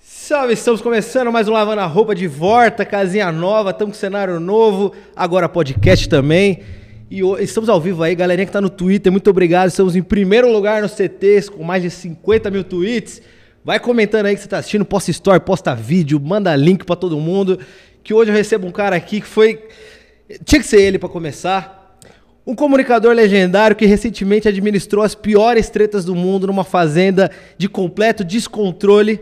Salve, estamos começando mais um Lavando a Roupa de volta, casinha nova, estamos com cenário novo, agora podcast também. E estamos ao vivo aí, galerinha que tá no Twitter, muito obrigado. Estamos em primeiro lugar no CTs, com mais de 50 mil tweets. Vai comentando aí que você tá assistindo, posta story, posta vídeo, manda link para todo mundo. Que hoje eu recebo um cara aqui que foi. Tinha que ser ele para começar. Um comunicador legendário que recentemente administrou as piores tretas do mundo numa fazenda de completo descontrole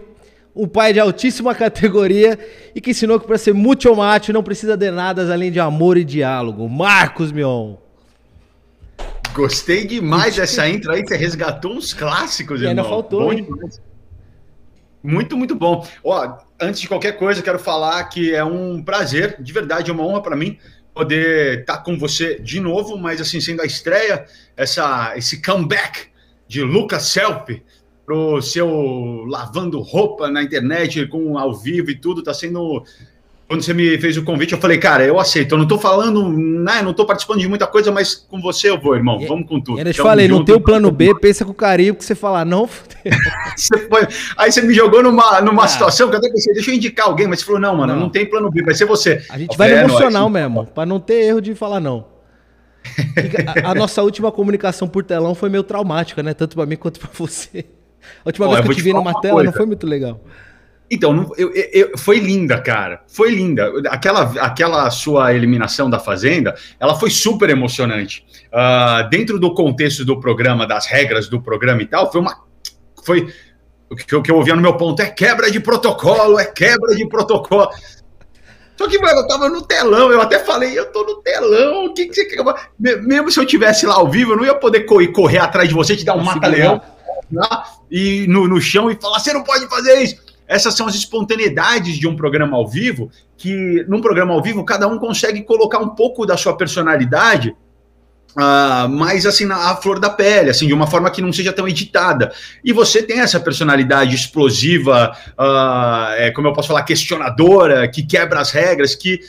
um pai de altíssima categoria e que ensinou que para ser muito macho não precisa de nada além de amor e diálogo. Marcos Mion. Gostei demais dessa intro aí, você resgatou uns clássicos, e irmão. ainda faltou, hein? Muito, muito bom. Ó, antes de qualquer coisa, quero falar que é um prazer, de verdade, é uma honra para mim poder estar tá com você de novo, mas assim, sendo a estreia, essa, esse comeback de Lucas Selfie, pro seu lavando roupa na internet, com ao vivo e tudo, tá sendo. Quando você me fez o convite, eu falei, cara, eu aceito. Eu não tô falando, né? Não tô participando de muita coisa, mas com você eu vou, irmão. Vamos com tudo. Eu te falei, junto, não tem o plano B, pensa com carinho, que você falar, não. você foi... Aí você me jogou numa, numa ah. situação que eu até pensei, deixa eu indicar alguém, mas você falou, não, mano, não, não tem plano B, vai ser você. A gente vai no é, emocional mesmo, para não ter erro de falar não. a, a nossa última comunicação por telão foi meio traumática, né? Tanto para mim quanto para você. A última Ó, vez que eu te vi numa tela coisa. não foi muito legal. Então, eu, eu, eu, foi linda, cara. Foi linda. Aquela, aquela sua eliminação da Fazenda, ela foi super emocionante. Uh, dentro do contexto do programa, das regras do programa e tal, foi uma. Foi. O que, o que eu ouvia no meu ponto é quebra de protocolo, é quebra de protocolo. Só que, mano, eu tava no telão, eu até falei, eu tô no telão, o que, que você quer? Mesmo se eu tivesse lá ao vivo, eu não ia poder correr, correr atrás de você, te dar um mata-leão e no, no chão e falar: você não pode fazer isso. Essas são as espontaneidades de um programa ao vivo, que num programa ao vivo cada um consegue colocar um pouco da sua personalidade uh, mais assim na flor da pele, assim, de uma forma que não seja tão editada. E você tem essa personalidade explosiva, uh, é, como eu posso falar, questionadora, que quebra as regras, que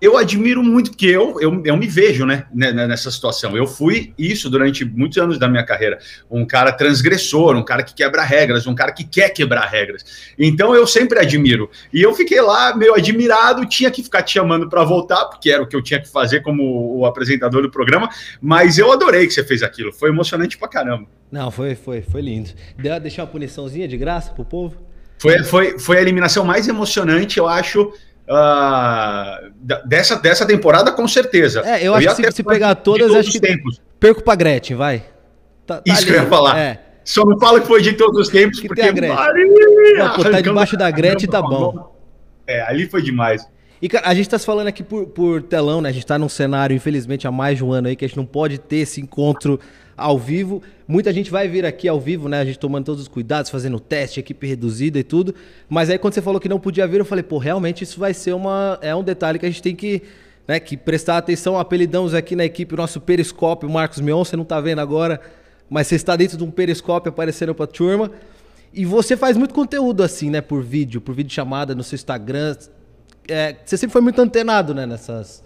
eu admiro muito, porque eu, eu, eu me vejo né, né, né, nessa situação. Eu fui isso durante muitos anos da minha carreira. Um cara transgressor, um cara que quebra regras, um cara que quer quebrar regras. Então eu sempre admiro. E eu fiquei lá meio admirado, tinha que ficar te chamando para voltar, porque era o que eu tinha que fazer como o apresentador do programa. Mas eu adorei que você fez aquilo. Foi emocionante pra caramba. Não, foi, foi, foi lindo. Deu deixar uma puniçãozinha de graça pro povo? Foi, foi, foi a eliminação mais emocionante, eu acho Uh, dessa, dessa temporada, com certeza. É, eu, eu acho que se, se pegar todas, acho que tempos. perco pra Gretchen, vai. Tá, tá Isso ali, que eu ia falar. É. Só não fala que foi de todos os tempos, que porque tem a Gretchen. Maria, não, pô, tá debaixo da Gretchen, tá bom. É, ali foi demais. E, cara, a gente tá se falando aqui por, por telão, né? A gente tá num cenário, infelizmente, há mais de um ano aí, que a gente não pode ter esse encontro ao vivo. Muita gente vai vir aqui ao vivo, né? A gente tomando todos os cuidados, fazendo teste, equipe reduzida e tudo. Mas aí quando você falou que não podia vir, eu falei, pô, realmente isso vai ser uma. É um detalhe que a gente tem que. Né, que prestar atenção, apelidamos aqui na equipe o nosso periscópio, Marcos Mion, você não tá vendo agora, mas você está dentro de um periscópio aparecendo pra turma. E você faz muito conteúdo assim, né, por vídeo, por vídeo chamada no seu Instagram. É, você sempre foi muito antenado, né, nessas,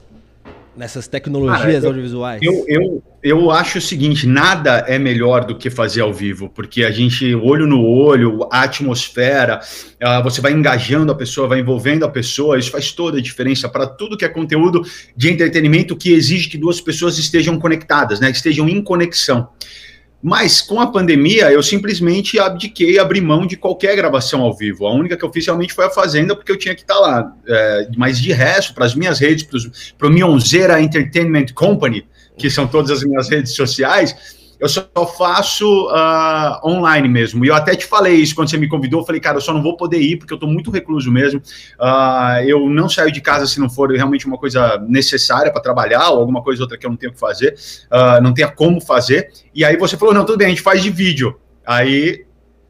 nessas tecnologias audiovisuais? Eu, eu, eu acho o seguinte: nada é melhor do que fazer ao vivo, porque a gente, olho no olho, a atmosfera, uh, você vai engajando a pessoa, vai envolvendo a pessoa, isso faz toda a diferença para tudo que é conteúdo de entretenimento que exige que duas pessoas estejam conectadas, né? Estejam em conexão. Mas com a pandemia, eu simplesmente abdiquei, abri mão de qualquer gravação ao vivo. A única que realmente foi a Fazenda, porque eu tinha que estar lá. É, mas de resto, para as minhas redes, para o Mionzeira Entertainment Company, que são todas as minhas redes sociais, eu só faço uh, online mesmo. E eu até te falei isso quando você me convidou. Eu falei, cara, eu só não vou poder ir porque eu estou muito recluso mesmo. Uh, eu não saio de casa se não for realmente uma coisa necessária para trabalhar ou alguma coisa outra que eu não tenho que fazer, uh, não tenha como fazer. E aí você falou, não, tudo bem, a gente faz de vídeo. Aí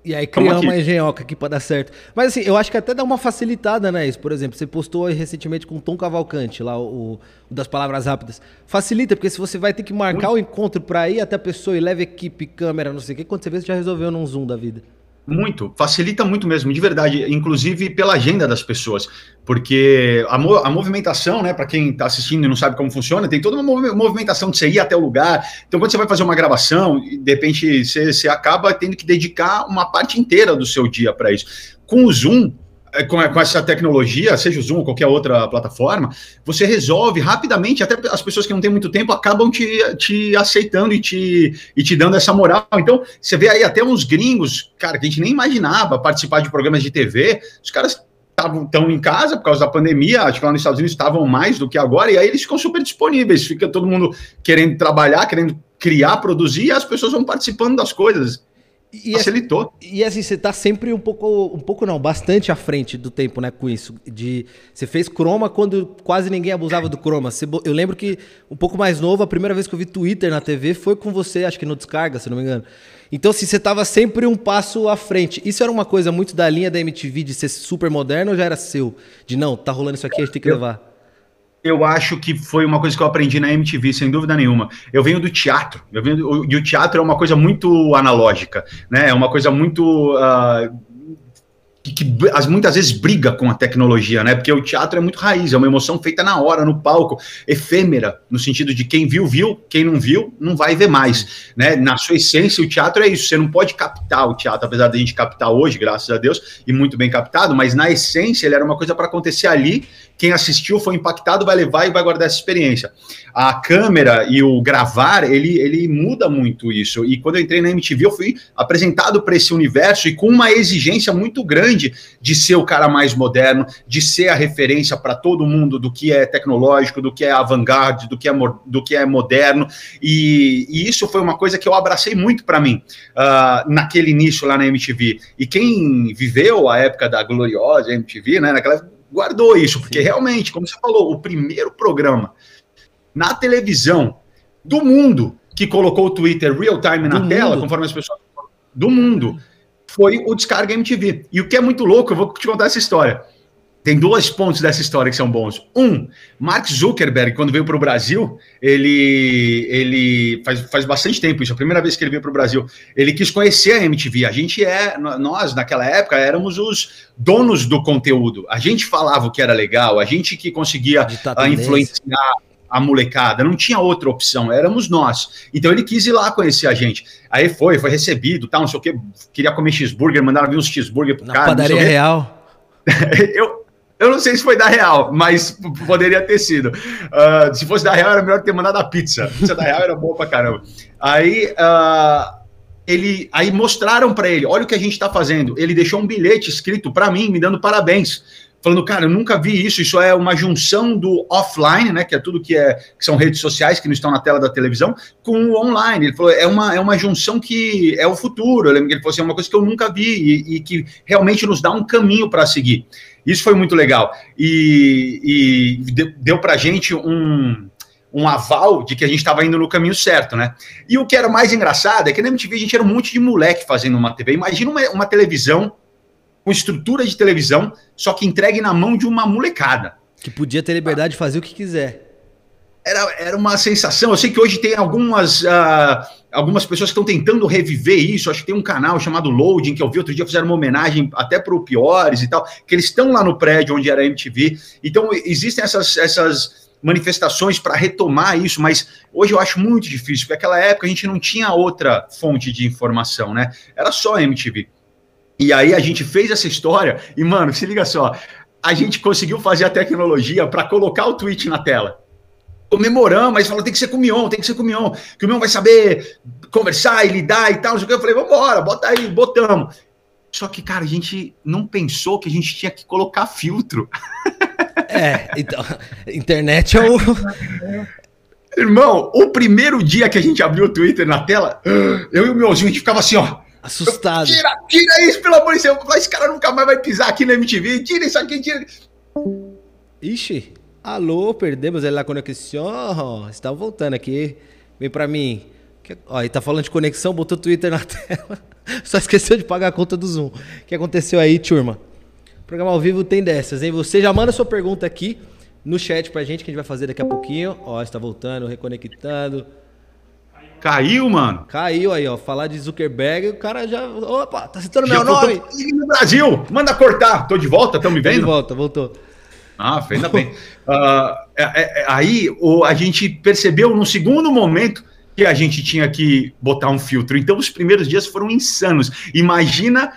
e aí criar uma engenhoca aqui para dar certo. Mas assim, eu acho que até dá uma facilitada, né? Isso, por exemplo, você postou recentemente com o Tom Cavalcante, lá, o, o, das palavras rápidas. Facilita, porque se você vai ter que marcar o encontro para ir até a pessoa e leve equipe, câmera, não sei o que, quando você vê, você já resolveu num Zoom da vida. Muito, facilita muito mesmo, de verdade, inclusive pela agenda das pessoas, porque a, mo a movimentação, né, para quem está assistindo e não sabe como funciona, tem toda uma mov movimentação de você ir até o lugar. Então, quando você vai fazer uma gravação, de repente você, acaba tendo que dedicar uma parte inteira do seu dia para isso. Com o Zoom, com, com, essa tecnologia, seja o Zoom ou qualquer outra plataforma, você resolve rapidamente, até as pessoas que não têm muito tempo acabam te, te aceitando e te, e te dando essa moral. Então, você vê aí até uns gringos, cara, que a gente nem imaginava participar de programas de TV, os caras estão em casa por causa da pandemia, acho que lá nos Estados Unidos estavam mais do que agora, e aí eles ficam super disponíveis, fica todo mundo querendo trabalhar, querendo criar, produzir, e as pessoas vão participando das coisas. E, Facilitou. E assim, você tá sempre um pouco, um pouco não, bastante à frente do tempo, né, com isso. De, você fez Chroma quando quase ninguém abusava do Chroma. Você, eu lembro que, um pouco mais novo, a primeira vez que eu vi Twitter na TV foi com você, acho que no Descarga, se não me engano. Então, assim, você tava sempre um passo à frente. Isso era uma coisa muito da linha da MTV de ser super moderno ou já era seu? De não, tá rolando isso aqui, a gente tem que levar eu acho que foi uma coisa que eu aprendi na MTV, sem dúvida nenhuma. Eu venho do teatro, eu venho e o teatro é uma coisa muito analógica, né? É uma coisa muito uh, que, que muitas vezes briga com a tecnologia, né? Porque o teatro é muito raiz, é uma emoção feita na hora, no palco, efêmera, no sentido de quem viu, viu, quem não viu, não vai ver mais, né? Na sua essência, o teatro é isso, você não pode captar o teatro, apesar da gente captar hoje, graças a Deus, e muito bem captado, mas na essência ele era uma coisa para acontecer ali, quem assistiu foi impactado, vai levar e vai guardar essa experiência. A câmera e o gravar, ele, ele muda muito isso. E quando eu entrei na MTV, eu fui apresentado para esse universo e com uma exigência muito grande de ser o cara mais moderno, de ser a referência para todo mundo do que é tecnológico, do que é avant-garde, do, que é, do que é moderno. E, e, isso foi uma coisa que eu abracei muito para mim uh, naquele início lá na MTV. E quem viveu a época da gloriosa MTV, né, naquela guardou isso, porque Sim. realmente, como você falou, o primeiro programa na televisão do mundo que colocou o Twitter real time na do tela, mundo. conforme as pessoas do mundo, foi o Descarga MTV. E o que é muito louco, eu vou te contar essa história. Tem dois pontos dessa história que são bons. Um, Mark Zuckerberg, quando veio para o Brasil, ele, ele faz, faz bastante tempo isso, a primeira vez que ele veio para o Brasil, ele quis conhecer a MTV. A gente é, nós naquela época éramos os donos do conteúdo. A gente falava o que era legal, a gente que conseguia influenciar a molecada, não tinha outra opção, éramos nós. Então ele quis ir lá conhecer a gente. Aí foi, foi recebido, tal, não sei o que, queria comer cheeseburger, mandaram vir uns cheeseburger pro Na cara. Padaria real. eu, eu não sei se foi da Real, mas poderia ter sido. Uh, se fosse da Real, era melhor ter mandado a pizza. A pizza da Real era boa pra caramba. Aí, uh, ele, aí mostraram para ele: olha o que a gente está fazendo. Ele deixou um bilhete escrito para mim, me dando parabéns. Falando, cara, eu nunca vi isso. Isso é uma junção do offline, né? Que é tudo que, é, que são redes sociais que não estão na tela da televisão, com o online. Ele falou, é uma, é uma junção que é o futuro. Eu lembro que ele falou assim, é uma coisa que eu nunca vi e, e que realmente nos dá um caminho para seguir. Isso foi muito legal. E, e deu para gente um, um aval de que a gente estava indo no caminho certo, né? E o que era mais engraçado é que na MTV a gente era um monte de moleque fazendo uma TV. Imagina uma, uma televisão com estrutura de televisão, só que entregue na mão de uma molecada. Que podia ter liberdade de fazer o que quiser era, era uma sensação. Eu sei que hoje tem algumas, uh, algumas pessoas que estão tentando reviver isso. Acho que tem um canal chamado Loading, que eu vi outro dia, fizeram uma homenagem até para o Piores e tal, que eles estão lá no prédio onde era a MTV. Então, existem essas, essas manifestações para retomar isso, mas hoje eu acho muito difícil, porque naquela época a gente não tinha outra fonte de informação, né? Era só a MTV. E aí a gente fez essa história, e, mano, se liga só, a gente conseguiu fazer a tecnologia para colocar o tweet na tela comemoramos, mas falou, tem que ser com o Mion, tem que ser com o Mion, que o Mion vai saber conversar e lidar e tal. Eu falei, vamos embora, bota aí, botamos. Só que, cara, a gente não pensou que a gente tinha que colocar filtro. É, então, internet é o. Irmão, o primeiro dia que a gente abriu o Twitter na tela, eu e o meuzinho, a gente ficava assim, ó. Assustado. Tira, tira isso, pelo amor de Deus. Esse cara nunca mais vai pisar aqui na MTV. Tira isso aqui, tira. Ixi. Alô, perdemos a conexão. Está voltando aqui. Vem para mim. Ó, ele tá falando de conexão, botou o Twitter na tela. Só esqueceu de pagar a conta do Zoom. O que aconteceu aí, turma? O programa ao vivo tem dessas, hein? Você já manda sua pergunta aqui no chat pra gente, que a gente vai fazer daqui a pouquinho. Ó, está voltando, reconectando. Caiu, mano. Caiu aí, ó. Falar de Zuckerberg, o cara já. Opa, tá citando já meu nome. No Brasil, manda cortar. Tô de volta, estão me vendo? Tô de volta, voltou. Ah, ainda bem. Uh, é, é, aí o, a gente percebeu no segundo momento que a gente tinha que botar um filtro. Então os primeiros dias foram insanos. Imagina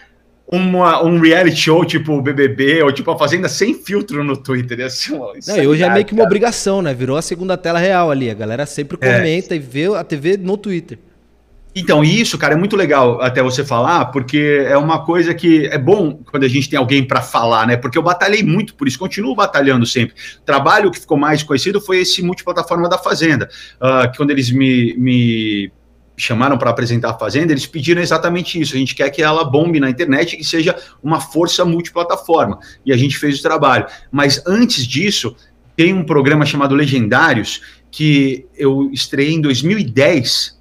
uma, um reality show tipo o BBB ou tipo a Fazenda sem filtro no Twitter. Uma Não, e hoje é meio que uma obrigação, né? Virou a segunda tela real ali. A galera sempre é. comenta é. e vê a TV no Twitter. Então, isso, cara, é muito legal até você falar, porque é uma coisa que é bom quando a gente tem alguém para falar, né? Porque eu batalhei muito por isso, continuo batalhando sempre. O trabalho que ficou mais conhecido foi esse multiplataforma da Fazenda, uh, que quando eles me, me chamaram para apresentar a Fazenda, eles pediram exatamente isso. A gente quer que ela bombe na internet e que seja uma força multiplataforma. E a gente fez o trabalho. Mas antes disso, tem um programa chamado Legendários, que eu estreiei em 2010,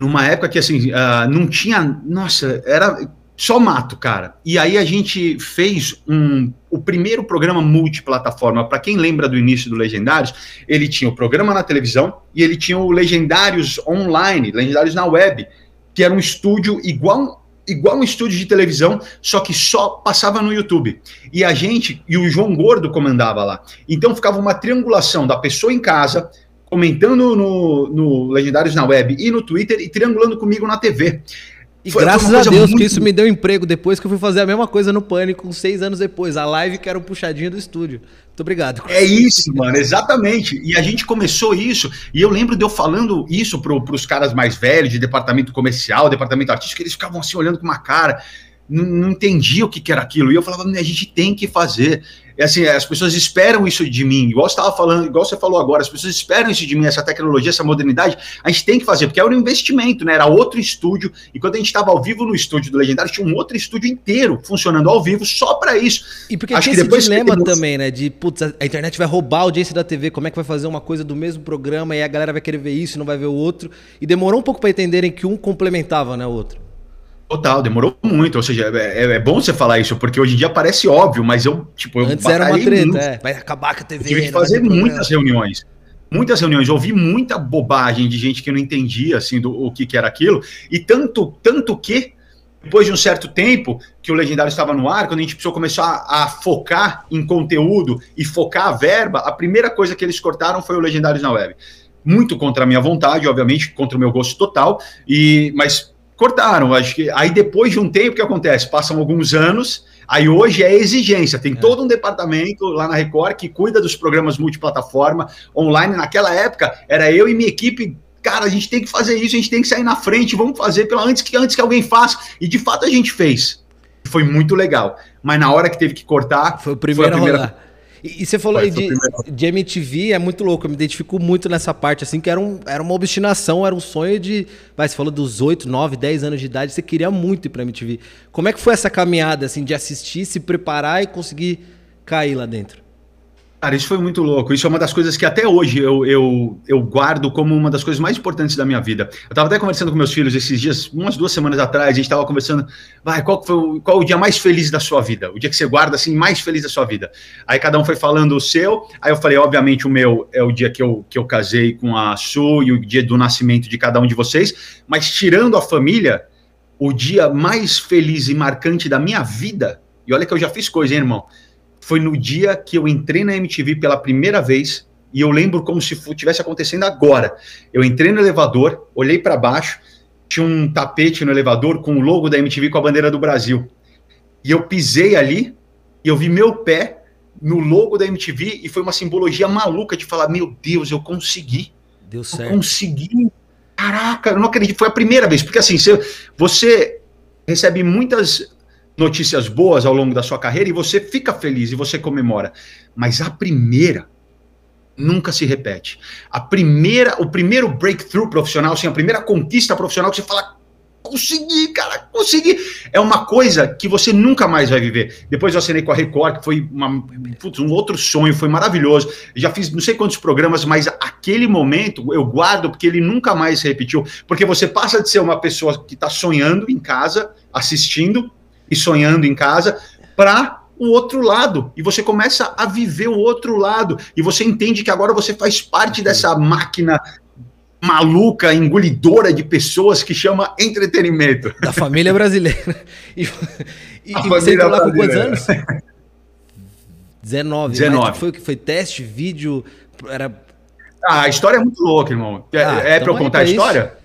numa época que assim, uh, não tinha. Nossa, era só mato, cara. E aí a gente fez um, o primeiro programa multiplataforma. Para quem lembra do início do Legendários, ele tinha o programa na televisão e ele tinha o Legendários online, Legendários na web, que era um estúdio igual igual um estúdio de televisão, só que só passava no YouTube. E a gente, e o João Gordo comandava lá. Então ficava uma triangulação da pessoa em casa, comentando no, no Legendários na web e no Twitter, e triangulando comigo na TV. E foi, graças a Deus muito... que isso me deu emprego depois que eu fui fazer a mesma coisa no Pânico, seis anos depois. A live que era um puxadinho do estúdio. Muito obrigado. É isso, mano, exatamente. E a gente começou isso, e eu lembro de eu falando isso para os caras mais velhos, de departamento comercial, departamento artístico, eles ficavam assim olhando com uma cara não, não entendia o que, que, era aquilo. E eu falava, a gente tem que fazer. É assim, as pessoas esperam isso de mim, igual você estava falando, igual você falou agora, as pessoas esperam isso de mim, essa tecnologia, essa modernidade, a gente tem que fazer, porque era um investimento, né? Era outro estúdio, e quando a gente estava ao vivo no estúdio do Legendário, tinha um outro estúdio inteiro funcionando ao vivo só para isso. E porque Acho tinha que esse dilema que... também, né? De, putz, a internet vai roubar a audiência da TV, como é que vai fazer uma coisa do mesmo programa e a galera vai querer ver isso, não vai ver o outro. E demorou um pouco para entenderem que um complementava, né, o outro. Total, demorou muito. Ou seja, é, é, é, bom você falar isso, porque hoje em dia parece óbvio, mas eu, tipo, eu Antes era uma treta, muito. é. Vai acabar com a TV. Tive que fazer muitas reuniões. Muitas reuniões, ouvi muita bobagem de gente que não entendia assim do o que, que era aquilo, e tanto, tanto que depois de um certo tempo que o Legendário estava no ar, quando a gente precisou começar a, a, focar em conteúdo e focar a verba, a primeira coisa que eles cortaram foi o Legendários na Web. Muito contra a minha vontade, obviamente, contra o meu gosto total, e mas cortaram. Acho que aí depois de um tempo, o que acontece? Passam alguns anos, aí hoje é exigência. Tem é. todo um departamento lá na Record que cuida dos programas multiplataforma online. Naquela época, era eu e minha equipe. Cara, a gente tem que fazer isso, a gente tem que sair na frente, vamos fazer pela antes que antes que alguém faça. E de fato a gente fez. Foi muito legal. Mas na hora que teve que cortar, foi, o primeiro foi a primeira. Rodar. E, e você falou aí de, de MTV, é muito louco, eu me identifico muito nessa parte, assim, que era, um, era uma obstinação, era um sonho de. Vai, você falou dos 8, 9, 10 anos de idade, você queria muito ir pra MTV. Como é que foi essa caminhada, assim, de assistir, se preparar e conseguir cair lá dentro? Cara, isso foi muito louco. Isso é uma das coisas que até hoje eu, eu, eu guardo como uma das coisas mais importantes da minha vida. Eu estava até conversando com meus filhos esses dias, umas duas semanas atrás, a gente estava conversando, vai, qual foi o, qual o dia mais feliz da sua vida? O dia que você guarda, assim, mais feliz da sua vida. Aí cada um foi falando o seu, aí eu falei, obviamente, o meu é o dia que eu, que eu casei com a Su e o dia do nascimento de cada um de vocês, mas tirando a família, o dia mais feliz e marcante da minha vida, e olha que eu já fiz coisa, hein, irmão? Foi no dia que eu entrei na MTV pela primeira vez, e eu lembro como se estivesse acontecendo agora. Eu entrei no elevador, olhei para baixo, tinha um tapete no elevador com o logo da MTV com a bandeira do Brasil. E eu pisei ali, e eu vi meu pé no logo da MTV, e foi uma simbologia maluca de falar: Meu Deus, eu consegui. Deu certo. Eu consegui. Caraca, eu não acredito. Foi a primeira vez, porque assim, você, você recebe muitas notícias boas ao longo da sua carreira e você fica feliz e você comemora. Mas a primeira nunca se repete. A primeira, o primeiro breakthrough profissional, assim, a primeira conquista profissional que você fala, consegui, cara, consegui. É uma coisa que você nunca mais vai viver. Depois eu assinei com a Record, que foi uma, putz, um outro sonho, foi maravilhoso. Já fiz não sei quantos programas, mas aquele momento eu guardo porque ele nunca mais se repetiu. Porque você passa de ser uma pessoa que está sonhando em casa, assistindo, e sonhando em casa, para o outro lado. E você começa a viver o outro lado. E você entende que agora você faz parte dessa máquina maluca, engolidora de pessoas que chama entretenimento. Da família brasileira. E, e, e você entrou lá com quantos anos? 19. 19. Foi o que foi teste, vídeo, era... Ah, a história é muito louca, irmão. É, ah, é então pra eu contar a história? Eu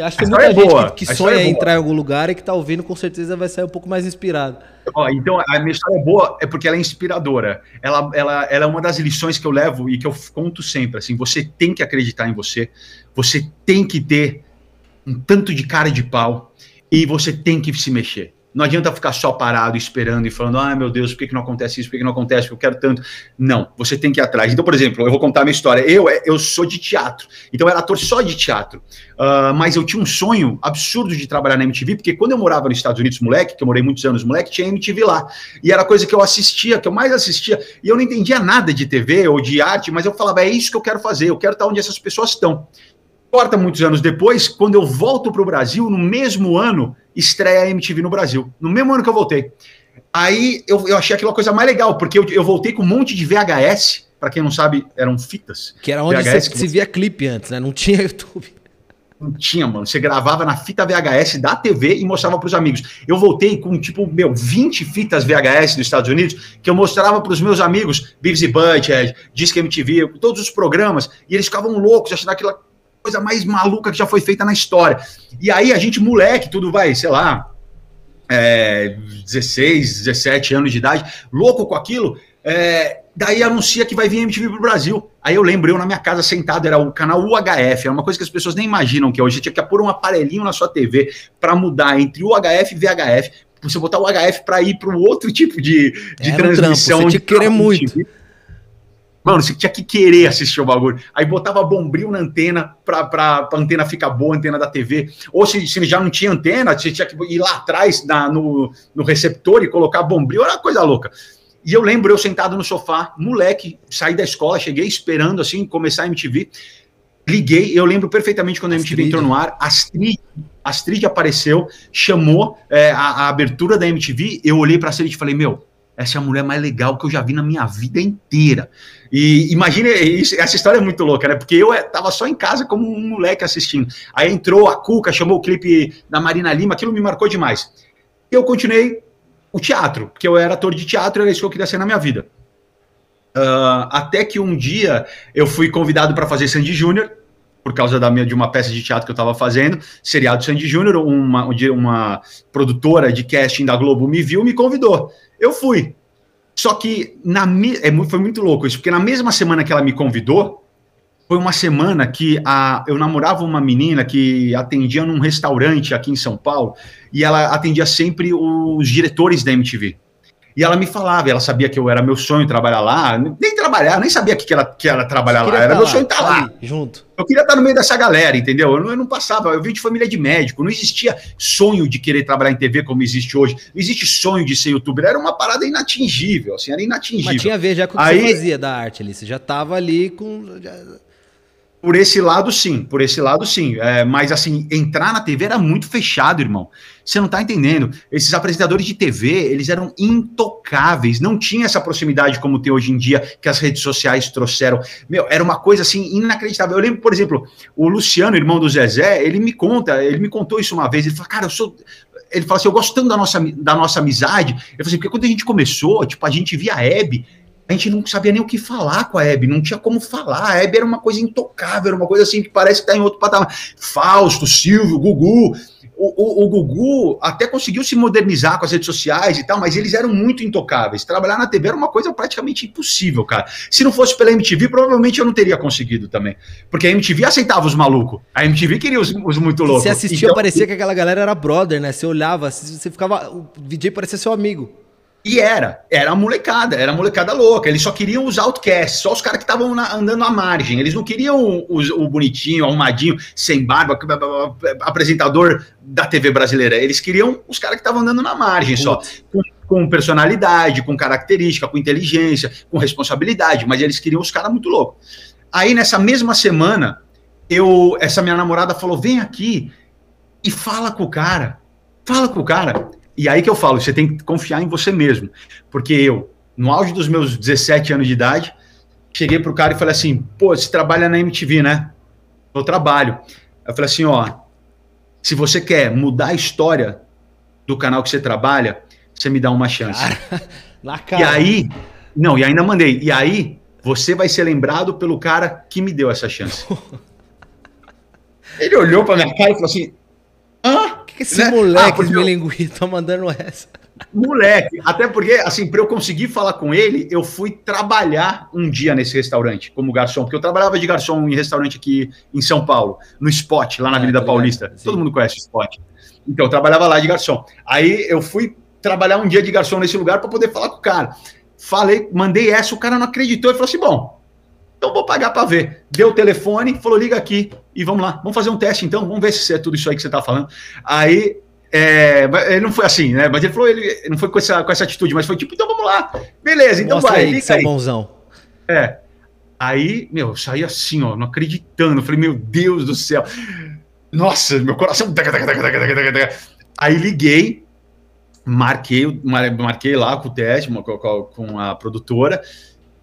acho que tem muita é gente boa. que, que sonha é entrar em algum lugar e que tá ouvindo, com certeza vai sair um pouco mais inspirado. Ó, então, a minha história é boa é porque ela é inspiradora. Ela, ela, ela é uma das lições que eu levo e que eu conto sempre. Assim, você tem que acreditar em você, você tem que ter um tanto de cara de pau e você tem que se mexer. Não adianta ficar só parado esperando e falando, ah, meu Deus, por que, que não acontece isso? Por que, que não acontece? Eu quero tanto. Não, você tem que ir atrás. Então, por exemplo, eu vou contar a minha história. Eu, eu sou de teatro, então eu era ator só de teatro. Uh, mas eu tinha um sonho absurdo de trabalhar na MTV, porque quando eu morava nos Estados Unidos, moleque, que eu morei muitos anos moleque, tinha MTV lá. E era coisa que eu assistia, que eu mais assistia. E eu não entendia nada de TV ou de arte, mas eu falava, é isso que eu quero fazer, eu quero estar onde essas pessoas estão. Corta muitos anos depois, quando eu volto para o Brasil, no mesmo ano, estreia a MTV no Brasil. No mesmo ano que eu voltei. Aí eu, eu achei aquilo a coisa mais legal, porque eu, eu voltei com um monte de VHS. Para quem não sabe, eram fitas. Que era onde VHS, você, se via clipe antes, né? Não tinha YouTube. Não tinha, mano. Você gravava na fita VHS da TV e mostrava para os amigos. Eu voltei com, tipo, meu, 20 fitas VHS dos Estados Unidos que eu mostrava para os meus amigos, Beavis e Butthead, Disque MTV, todos os programas, e eles ficavam loucos achando aquilo coisa mais maluca que já foi feita na história. E aí a gente, moleque, tudo vai, sei lá, é, 16, 17 anos de idade, louco com aquilo, é, daí anuncia que vai vir MTV pro Brasil. Aí eu lembro, eu na minha casa sentado, era o canal UHF, era uma coisa que as pessoas nem imaginam que hoje. Você tinha que pôr um aparelhinho na sua TV para mudar entre UHF e VHF, você botar o HF para ir para um outro tipo de, de transmissão. Um trampo, você tinha que querer muito. Mano, você tinha que querer assistir o bagulho. Aí botava bombril na antena pra, pra, pra antena ficar boa, a antena da TV. Ou se, se já não tinha antena, você tinha que ir lá atrás na, no, no receptor e colocar bombril. Era uma coisa louca. E eu lembro eu sentado no sofá, moleque, saí da escola, cheguei esperando assim, começar a MTV. Liguei, eu lembro perfeitamente quando a MTV Astrid. entrou no ar, Astrid, Astrid apareceu, chamou é, a, a, abertura da MTV, eu olhei para a Astrid e falei, meu, essa é a mulher mais legal que eu já vi na minha vida inteira. E imagine, essa história é muito louca, né? Porque eu eh, tava só em casa como um moleque assistindo. Aí entrou a Cuca, chamou o clipe da Marina Lima, aquilo me marcou demais. Eu continuei o teatro, porque eu era ator de teatro, era isso que eu queria ser na minha vida. Uh, até que um dia eu fui convidado para fazer Sandy Júnior, por causa da minha, de uma peça de teatro que eu estava fazendo, seriado Sandy Júnior, uma, uma produtora de casting da Globo me viu, me convidou. Eu fui. Só que na, é, foi muito louco isso, porque na mesma semana que ela me convidou, foi uma semana que a, eu namorava uma menina que atendia num restaurante aqui em São Paulo, e ela atendia sempre os diretores da MTV. E ela me falava, ela sabia que eu era meu sonho trabalhar lá, nem trabalhar, nem sabia que, que, era, que era trabalhar lá, era meu sonho estar lá. Junto. Eu queria estar no meio dessa galera, entendeu? Eu não, eu não, passava, eu vim de família de médico, não existia sonho de querer trabalhar em TV como existe hoje, não existe sonho de ser youtuber, era uma parada inatingível, assim, era inatingível. Mas tinha a ver já com o que Aí, você fazia da arte ali, você já estava ali com... Por esse lado, sim. Por esse lado, sim. É, mas, assim, entrar na TV era muito fechado, irmão. Você não tá entendendo. Esses apresentadores de TV, eles eram intocáveis. Não tinha essa proximidade como tem hoje em dia, que as redes sociais trouxeram. Meu, era uma coisa, assim, inacreditável. Eu lembro, por exemplo, o Luciano, irmão do Zezé, ele me conta, ele me contou isso uma vez. Ele falou, cara, eu sou ele fala assim: eu gosto tanto da nossa, da nossa amizade. Eu falei assim, porque quando a gente começou, tipo, a gente via a Hebe, a gente não sabia nem o que falar com a Hebe, não tinha como falar. A Hebe era uma coisa intocável, era uma coisa assim que parece que está em outro patamar. Fausto, Silvio, Gugu. O, o, o, Gugu até conseguiu se modernizar com as redes sociais e tal, mas eles eram muito intocáveis. Trabalhar na TV era uma coisa praticamente impossível, cara. Se não fosse pela MTV, provavelmente eu não teria conseguido também. Porque a MTV aceitava os malucos. A MTV queria os, os muito loucos. Você assistia, então, parecia que aquela galera era brother, né? Você olhava, você ficava. O DJ parecia seu amigo. E era, era a molecada, era a molecada louca. Eles só queriam os outcasts, só os caras que estavam andando à margem. Eles não queriam o, o bonitinho, arrumadinho, sem barba, apresentador da TV brasileira. Eles queriam os caras que estavam andando na margem só. Com, com, personalidade, com característica, com inteligência, com responsabilidade. Mas eles queriam os caras muito loucos. Aí nessa mesma semana, eu, essa minha namorada falou: vem aqui e fala com o cara. Fala com o cara. E aí que eu falo, você tem que confiar em você mesmo. Porque eu, no auge dos meus 17 anos de idade, cheguei pro cara e falei assim: pô, você trabalha na MTV, né? no trabalho. Eu falei assim, ó, se você quer mudar a história do canal que você trabalha, você me dá uma chance. Cara, na cara. E aí, não, e ainda mandei. E aí, você vai ser lembrado pelo cara que me deu essa chance. Ele olhou pra minha cara e falou assim: que, que esse né? moleque ah, esmilinguido tá mandando essa? Moleque, até porque, assim, para eu conseguir falar com ele, eu fui trabalhar um dia nesse restaurante como garçom, porque eu trabalhava de garçom em restaurante aqui em São Paulo, no Spot, lá na ah, Avenida Paulista. Todo mundo conhece o Spot. Então, eu trabalhava lá de garçom. Aí eu fui trabalhar um dia de garçom nesse lugar para poder falar com o cara. Falei, mandei essa, o cara não acreditou e falou assim: bom, então vou pagar para ver. Deu o telefone, falou: liga aqui e vamos lá, vamos fazer um teste então, vamos ver se é tudo isso aí que você está falando. Aí é, ele não foi assim, né? Mas ele falou, ele não foi com essa, com essa atitude, mas foi tipo, então vamos lá, beleza, então Mostra vai. Aí, liga aí. bonzão. É. Aí, meu, eu saí assim, ó, não acreditando. Eu falei, meu Deus do céu. Nossa, meu coração. Aí liguei, marquei, marquei lá com o teste, com a produtora,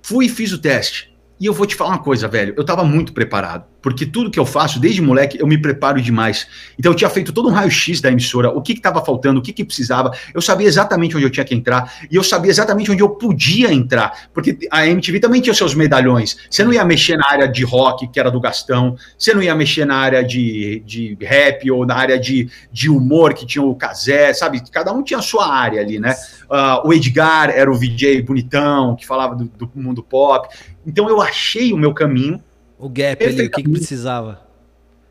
fui e fiz o teste. E eu vou te falar uma coisa, velho, eu tava muito preparado porque tudo que eu faço, desde moleque, eu me preparo demais. Então eu tinha feito todo um raio-x da emissora, o que estava faltando, o que, que precisava, eu sabia exatamente onde eu tinha que entrar, e eu sabia exatamente onde eu podia entrar, porque a MTV também tinha seus medalhões. Você não ia mexer na área de rock, que era do Gastão, você não ia mexer na área de, de rap ou na área de, de humor, que tinha o Casé, sabe? Cada um tinha a sua área ali, né? Uh, o Edgar era o VJ bonitão, que falava do, do mundo pop. Então eu achei o meu caminho o gap ali, o que, que, precisava?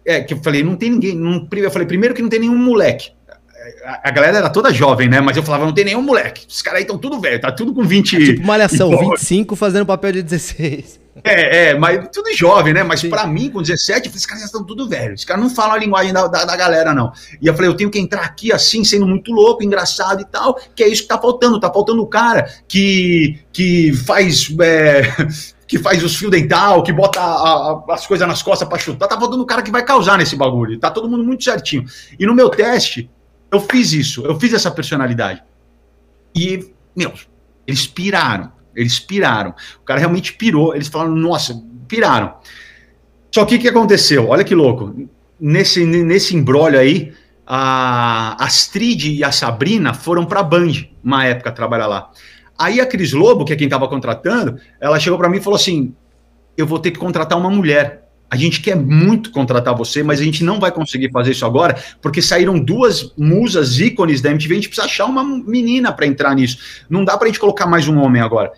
É, que eu falei, não tem ninguém. Não, eu falei, primeiro que não tem nenhum moleque. A, a, galera era toda jovem, né? Mas eu falava, não tem nenhum moleque. Os caras aí estão tudo velho, tá tudo com 20. É tipo malhação, 25 fazendo papel de 16. É, é, mas tudo jovem, né? Mas para mim, com 17, eu falei, esses caras estão tudo velhos. Os caras não falam a linguagem da, da, da, galera, não. E eu falei, eu tenho que entrar aqui assim, sendo muito louco, engraçado e tal, que é isso que tá faltando. Tá faltando o cara que, que faz. É, que faz os fios dental, que bota a, a, as coisas nas costas para chutar, tá faltando um cara que vai causar nesse bagulho. Tá todo mundo muito certinho. E no meu teste, eu fiz isso, eu fiz essa personalidade. E, meu, eles piraram. Eles piraram. O cara realmente pirou. Eles falaram, nossa, piraram. Só que o que aconteceu? Olha que louco. Nesse, nesse embrólio aí, a Astrid e a Sabrina foram para a Band, uma época, trabalhar lá. Aí a Cris Lobo, que é quem estava contratando, ela chegou para mim e falou assim: eu vou ter que contratar uma mulher. A gente quer muito contratar você, mas a gente não vai conseguir fazer isso agora, porque saíram duas musas ícones da MTV, a gente precisa achar uma menina para entrar nisso. Não dá para a gente colocar mais um homem agora.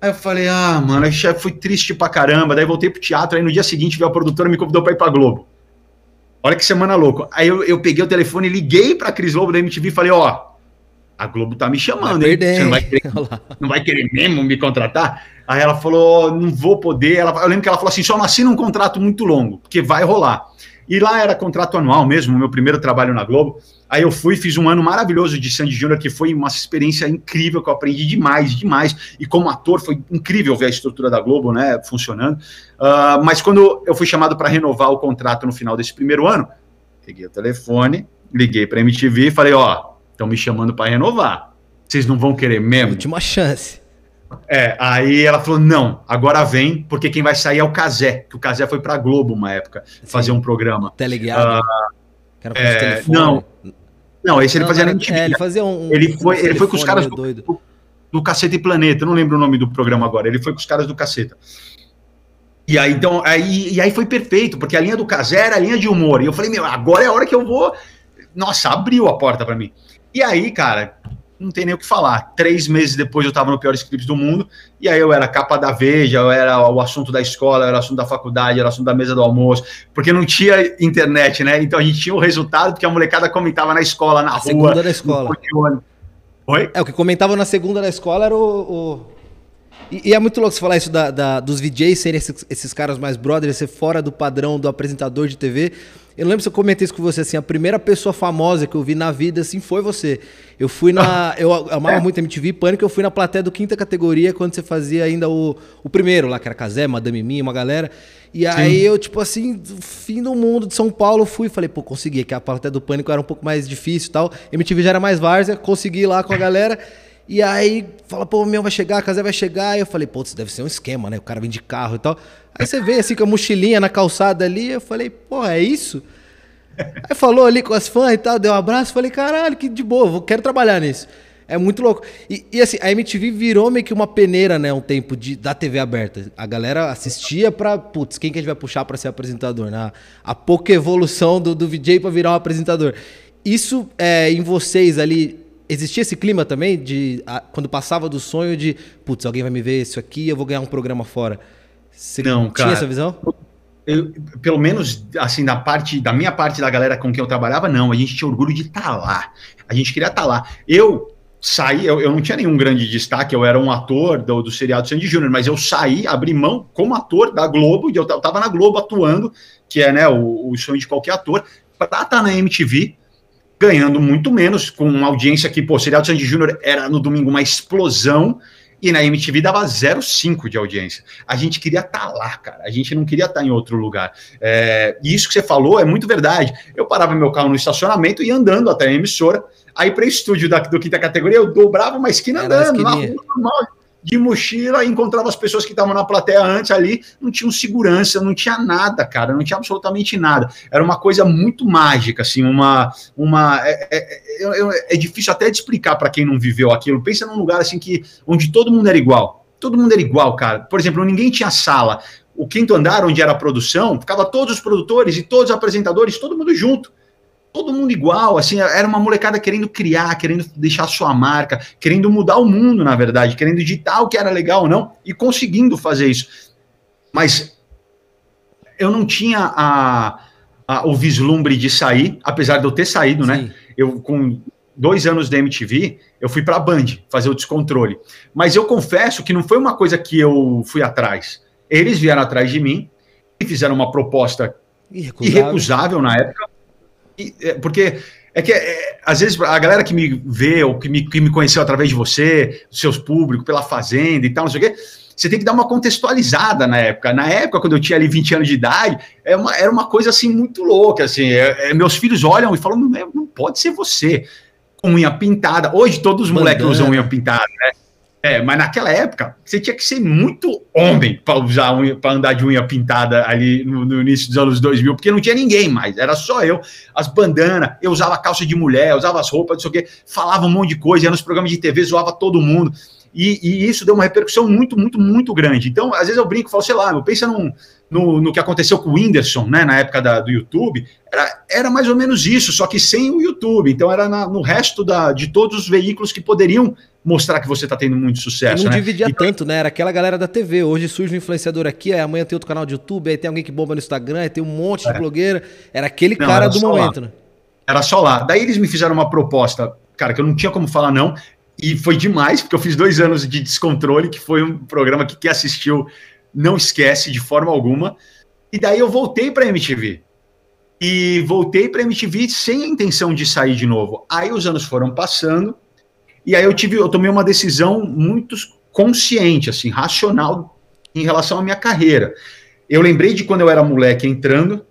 Aí eu falei, ah, mano, eu fui triste pra caramba. Daí voltei pro teatro, aí no dia seguinte veio a produtora e me convidou pra ir pra Globo. Olha que semana louca. Aí eu, eu peguei o telefone, liguei pra Cris Lobo da MTV e falei, ó, a Globo tá me chamando, hein? Você não vai, querer, não vai querer mesmo me contratar? Aí ela falou, não vou poder. Ela, eu lembro que ela falou assim, só não assina um contrato muito longo, porque vai rolar. E lá era contrato anual mesmo, meu primeiro trabalho na Globo. Aí eu fui, fiz um ano maravilhoso de Sandy Júnior, que foi uma experiência incrível, que eu aprendi demais, demais. E como ator foi incrível ver a estrutura da Globo, né, funcionando. Uh, mas quando eu fui chamado para renovar o contrato no final desse primeiro ano, peguei o telefone, liguei para a MTV e falei, ó, Estão me chamando para renovar. Vocês não vão querer mesmo? Última chance. É, aí ela falou: não, agora vem, porque quem vai sair é o Casé, que o Casé foi pra Globo uma época Sim. fazer um programa. Teleguiado. Uh, é, não, não, esse ele fazia MTV. É, ele fazia um. Ele foi, ele foi com os caras do, do, do Caceta e Planeta, eu não lembro o nome do programa agora. Ele foi com os caras do Caceta. E aí, então, aí, e aí foi perfeito, porque a linha do Casé era a linha de humor. E eu falei, meu, agora é a hora que eu vou. Nossa, abriu a porta para mim. E aí, cara, não tem nem o que falar. Três meses depois eu estava no Piores Clipes do Mundo, e aí eu era capa da Veja, eu era o assunto da escola, eu era o assunto da faculdade, era o assunto da mesa do almoço, porque não tinha internet, né? Então a gente tinha o resultado, porque a molecada comentava na escola, na a rua. Segunda da escola. Oi? É, o que comentava na segunda da escola era o. o... E, e, é muito louco você falar isso da, da dos VJs serem esses, esses caras mais brothers, ser fora do padrão do apresentador de TV. Eu lembro se eu comentei isso com você, assim, a primeira pessoa famosa que eu vi na vida, assim, foi você. Eu fui na. eu amava é. muito MTV Pânico, eu fui na plateia do quinta categoria quando você fazia ainda o, o primeiro lá, que era Casé, Madame Mim, uma galera. E aí Sim. eu, tipo assim, fim do mundo de São Paulo, fui e falei, pô, consegui, que a plateia do Pânico era um pouco mais difícil e tal. MTV já era mais várzea, consegui ir lá com a galera. E aí fala, pô, meu vai chegar, a casa vai chegar. E eu falei, pô, isso deve ser um esquema, né? O cara vem de carro e tal. Aí você vê assim com a mochilinha na calçada ali, eu falei, pô, é isso? Aí falou ali com as fãs e tal, deu um abraço, falei, caralho, que de boa, quero trabalhar nisso. É muito louco. E, e, assim, a MTV virou meio que uma peneira, né? Um tempo de, da TV aberta. A galera assistia pra, putz, quem que a gente vai puxar pra ser apresentador? Né? A pouca evolução do, do VJ pra virar um apresentador. Isso é, em vocês ali, existia esse clima também de a, quando passava do sonho de, putz, alguém vai me ver isso aqui, eu vou ganhar um programa fora. Você Não, tinha cara, essa visão? Eu, pelo menos assim da parte da minha parte da galera com quem eu trabalhava, não. A gente tinha orgulho de estar tá lá. A gente queria estar tá lá. Eu saí, eu, eu, não tinha nenhum grande destaque, eu era um ator do, do seriado Sandy Júnior, mas eu saí, abri mão como ator da Globo, eu tava na Globo atuando, que é né, o, o sonho de qualquer ator, para estar tá na MTV, ganhando muito menos, com uma audiência que, pô, seriado Sandy Júnior era no domingo uma explosão, e na MTV dava 0,5 de audiência. A gente queria estar tá lá, cara. A gente não queria estar tá em outro lugar. É, e isso que você falou é muito verdade. Eu parava meu carro no estacionamento e andando até a emissora Aí para estúdio da, do quinta categoria, eu dobrava uma esquina andando, na rua normal, de mochila, encontrava as pessoas que estavam na plateia antes ali, não tinham segurança, não tinha nada, cara, não tinha absolutamente nada. Era uma coisa muito mágica, assim, uma. uma é, é, é, é difícil até de explicar para quem não viveu aquilo. Pensa num lugar assim que onde todo mundo era igual. Todo mundo era igual, cara. Por exemplo, ninguém tinha sala. O quinto andar, onde era a produção, ficava todos os produtores e todos os apresentadores, todo mundo junto todo mundo igual, assim, era uma molecada querendo criar, querendo deixar sua marca, querendo mudar o mundo, na verdade, querendo digitar o que era legal ou não, e conseguindo fazer isso. Mas eu não tinha a, a, o vislumbre de sair, apesar de eu ter saído, né? Sim. né? Eu, com dois anos da MTV, eu fui para a Band fazer o descontrole. Mas eu confesso que não foi uma coisa que eu fui atrás. Eles vieram atrás de mim e fizeram uma proposta irrecusável, irrecusável na época porque é que é, às vezes a galera que me vê ou que me, que me conheceu através de você, seus públicos, pela Fazenda e tal, não sei o quê, você tem que dar uma contextualizada na época. Na época, quando eu tinha ali 20 anos de idade, é uma, era uma coisa assim muito louca. Assim, é, é, meus filhos olham e falam: não, não pode ser você com unha pintada. Hoje todos os moleques usam unha pintada, né? É, mas naquela época você tinha que ser muito homem para usar para andar de unha pintada ali no, no, início dos anos 2000, porque não tinha ninguém mais, era só eu, as bandanas, eu usava calça de mulher, usava as roupas, não sei o quê, falava um monte de coisa, ia nos programas de TV, zoava todo mundo. E, e, isso deu uma repercussão muito, muito, muito grande. Então, às vezes eu brinco, falo, sei lá, eu penso num, no, no que aconteceu com o Whindersson, né, na época da, do YouTube, era, era mais ou menos isso, só que sem o YouTube. Então, era na, no resto da, de todos os veículos que poderiam mostrar que você está tendo muito sucesso. E não né? dividia tanto, né? Era aquela galera da TV. Hoje surge um influenciador aqui, aí amanhã tem outro canal de YouTube, aí tem alguém que bomba no Instagram, aí tem um monte de é. blogueira. Era aquele não, cara era do momento, lá. né? Era só lá. Daí eles me fizeram uma proposta, cara, que eu não tinha como falar não. E foi demais, porque eu fiz dois anos de descontrole, que foi um programa que quem assistiu não esquece de forma alguma. E daí eu voltei para a MTV. E voltei para a MTV sem a intenção de sair de novo. Aí os anos foram passando e aí eu tive, eu tomei uma decisão muito consciente, assim, racional em relação à minha carreira. Eu lembrei de quando eu era moleque entrando,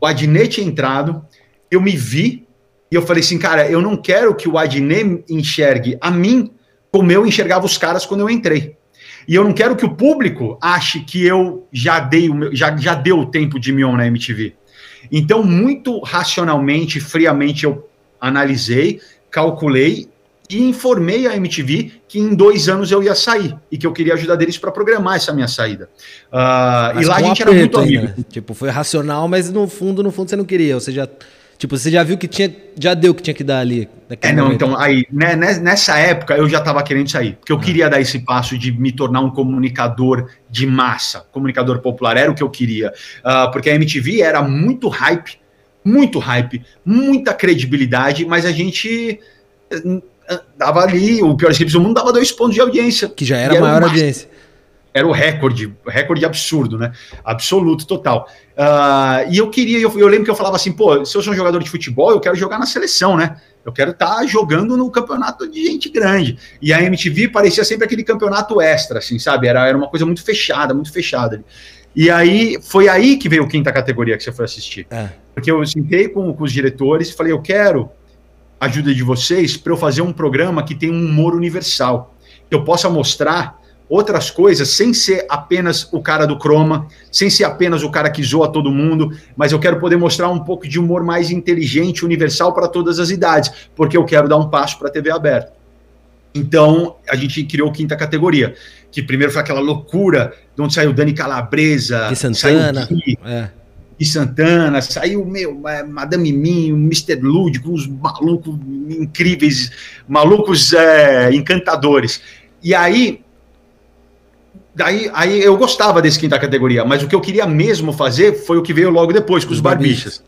o Adnet tinha entrado, eu me vi e eu falei assim, cara, eu não quero que o Adnet enxergue a mim como eu enxergava os caras quando eu entrei. E eu não quero que o público ache que eu já dei o meu, já, já deu o tempo de Mion na MTV. Então, muito racionalmente, friamente, eu analisei, calculei e informei a MTV que em dois anos eu ia sair e que eu queria ajudar deles para programar essa minha saída. Uh, e lá a gente era muito amigo. Né? Tipo, foi racional, mas no fundo, no fundo você não queria. Ou seja, tipo, você já viu que tinha, já deu o que tinha que dar ali. É, não, momento. então, aí, né, né, nessa época eu já estava querendo sair, porque eu ah. queria dar esse passo de me tornar um comunicador de massa, comunicador popular, era o que eu queria. Uh, porque a MTV era muito hype, muito hype, muita credibilidade, mas a gente dava ali, o Piores Clipes do Mundo dava dois pontos de audiência. Que já era a maior audiência. Era o recorde, recorde absurdo, né? Absoluto, total. Uh, e eu queria, eu, eu, lembro que eu falava assim, pô, se eu sou um jogador de futebol, eu quero jogar na seleção, né? Eu quero estar tá jogando no campeonato de gente grande. E a MTV parecia sempre aquele campeonato extra, assim, sabe? Era, era uma coisa muito fechada, muito fechada. E aí, foi aí que veio a quinta categoria que você foi assistir. É. Porque eu sentei com, com os diretores e falei, eu quero ajuda de vocês para eu fazer um programa que tem um humor universal. Que eu possa mostrar outras coisas sem ser apenas o cara do croma, sem ser apenas o cara que zoa todo mundo, mas eu quero poder mostrar um pouco de humor mais inteligente, universal para todas as idades, porque eu quero dar um passo para a TV aberta. Então, a gente criou quinta categoria, que primeiro foi aquela loucura de onde saiu Dani Calabresa, de Santana, saiu Gui, é. de Santana, saiu meu, é, Madame Mim, Mr. Lúdico, uns malucos incríveis, malucos é, encantadores. E aí Daí aí eu gostava desse quinta categoria, mas o que eu queria mesmo fazer foi o que veio logo depois, com os, os barbichas.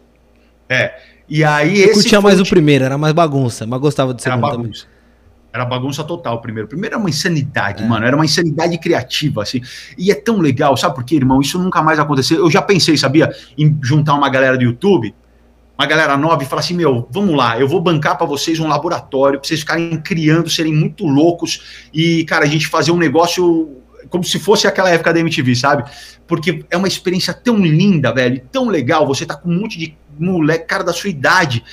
É. E aí eu esse. curtia mais o primeiro, era mais bagunça, mas gostava do segundo era bagunça. também. Era bagunça total primeiro. Primeiro era uma insanidade, é. mano. Era uma insanidade criativa, assim. E é tão legal, sabe por quê, irmão? Isso nunca mais aconteceu. Eu já pensei, sabia, em juntar uma galera do YouTube, uma galera nova, e falar assim: meu, vamos lá, eu vou bancar para vocês um laboratório, pra vocês ficarem criando, serem muito loucos. E, cara, a gente fazer um negócio como se fosse aquela época da MTV, sabe? Porque é uma experiência tão linda, velho, tão legal. Você tá com um monte de moleque, cara da sua idade,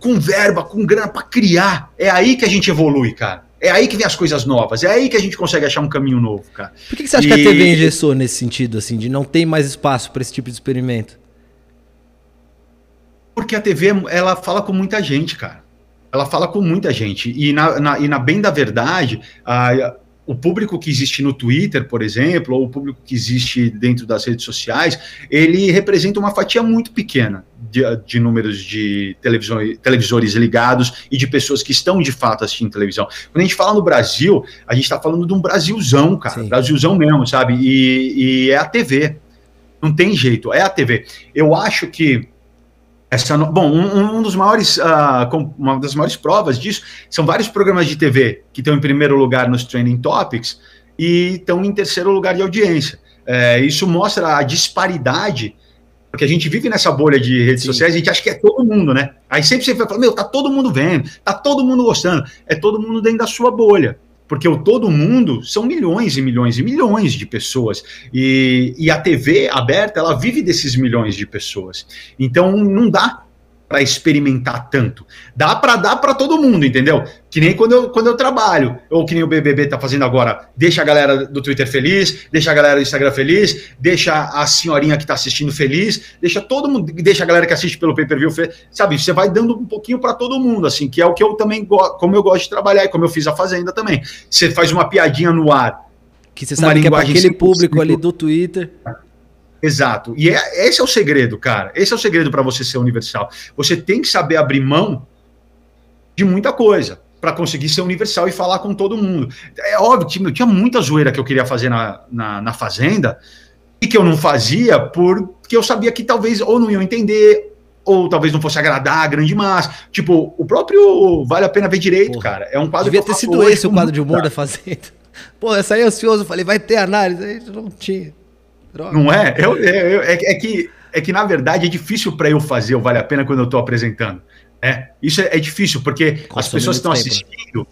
com verba, com grana para criar. É aí que a gente evolui, cara. É aí que vem as coisas novas. É aí que a gente consegue achar um caminho novo, cara. Por que, que você acha e... que a TV engessou nesse sentido, assim, de não ter mais espaço para esse tipo de experimento? Porque a TV, ela fala com muita gente, cara. Ela fala com muita gente. E na, na e na bem da verdade, a, o público que existe no Twitter, por exemplo, ou o público que existe dentro das redes sociais, ele representa uma fatia muito pequena de, de números de televisores ligados e de pessoas que estão de fato assistindo televisão. Quando a gente fala no Brasil, a gente está falando de um Brasilzão, cara, Sim. Brasilzão mesmo, sabe? E, e é a TV. Não tem jeito, é a TV. Eu acho que essa, bom, um, um dos maiores, uh, uma das maiores provas disso são vários programas de TV que estão em primeiro lugar nos trending topics e estão em terceiro lugar de audiência. É, isso mostra a disparidade, porque a gente vive nessa bolha de redes Sim. sociais, a gente acha que é todo mundo, né? Aí sempre você fala, meu, tá todo mundo vendo, tá todo mundo gostando, é todo mundo dentro da sua bolha porque o todo mundo são milhões e milhões e milhões de pessoas. E, e a TV aberta, ela vive desses milhões de pessoas. Então, não dá para experimentar tanto. Dá para dar para todo mundo, entendeu? Que nem quando eu, quando eu trabalho, ou que nem o BBB tá fazendo agora, deixa a galera do Twitter feliz, deixa a galera do Instagram feliz, deixa a senhorinha que tá assistindo feliz, deixa todo mundo, deixa a galera que assiste pelo pay-per-view, sabe? Você vai dando um pouquinho para todo mundo, assim, que é o que eu também gosto, como eu gosto de trabalhar e como eu fiz a Fazenda também. Você faz uma piadinha no ar. Que você sabe que é para aquele público ali do Twitter. Exato. E é, esse é o segredo, cara. Esse é o segredo para você ser universal. Você tem que saber abrir mão de muita coisa para conseguir ser universal e falar com todo mundo. É óbvio que meu, tinha muita zoeira que eu queria fazer na, na, na Fazenda e que eu não fazia porque eu sabia que talvez ou não iam entender ou talvez não fosse agradar a grande massa. Tipo, o próprio Vale a Pena Ver Direito, Porra. cara. É um quadro Devia ter sido esse o quadro de humor da Fazenda. Pô, eu saí ansioso, falei, vai ter análise, aí não tinha. Droga. Não é? Eu, eu, é, é, que, é que, na verdade, é difícil para eu fazer o Vale a Pena quando eu estou apresentando. É, isso é, é difícil, porque as pessoas que estão assistindo,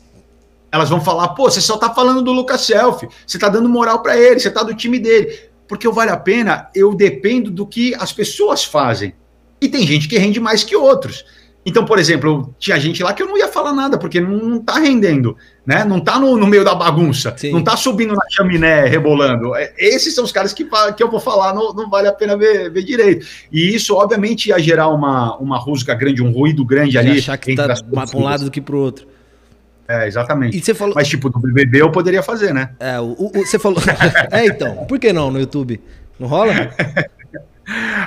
elas vão falar, pô, você só está falando do Lucas Selfie, você está dando moral para ele, você está do time dele. Porque o Vale a Pena, eu dependo do que as pessoas fazem. E tem gente que rende mais que outros. Então, por exemplo, tinha gente lá que eu não ia falar nada, porque não, não tá rendendo, né? Não tá no, no meio da bagunça, Sim. não tá subindo na chaminé, rebolando. É, esses são os caras que, que eu vou falar, não, não vale a pena ver, ver direito. E isso, obviamente, ia gerar uma, uma rusga grande, um ruído grande ali. achar que tá para um lado do que para o outro. É, exatamente. E você falou... Mas, tipo, do BBB eu poderia fazer, né? É, o, o, você falou... é, então, por que não no YouTube? Não rola?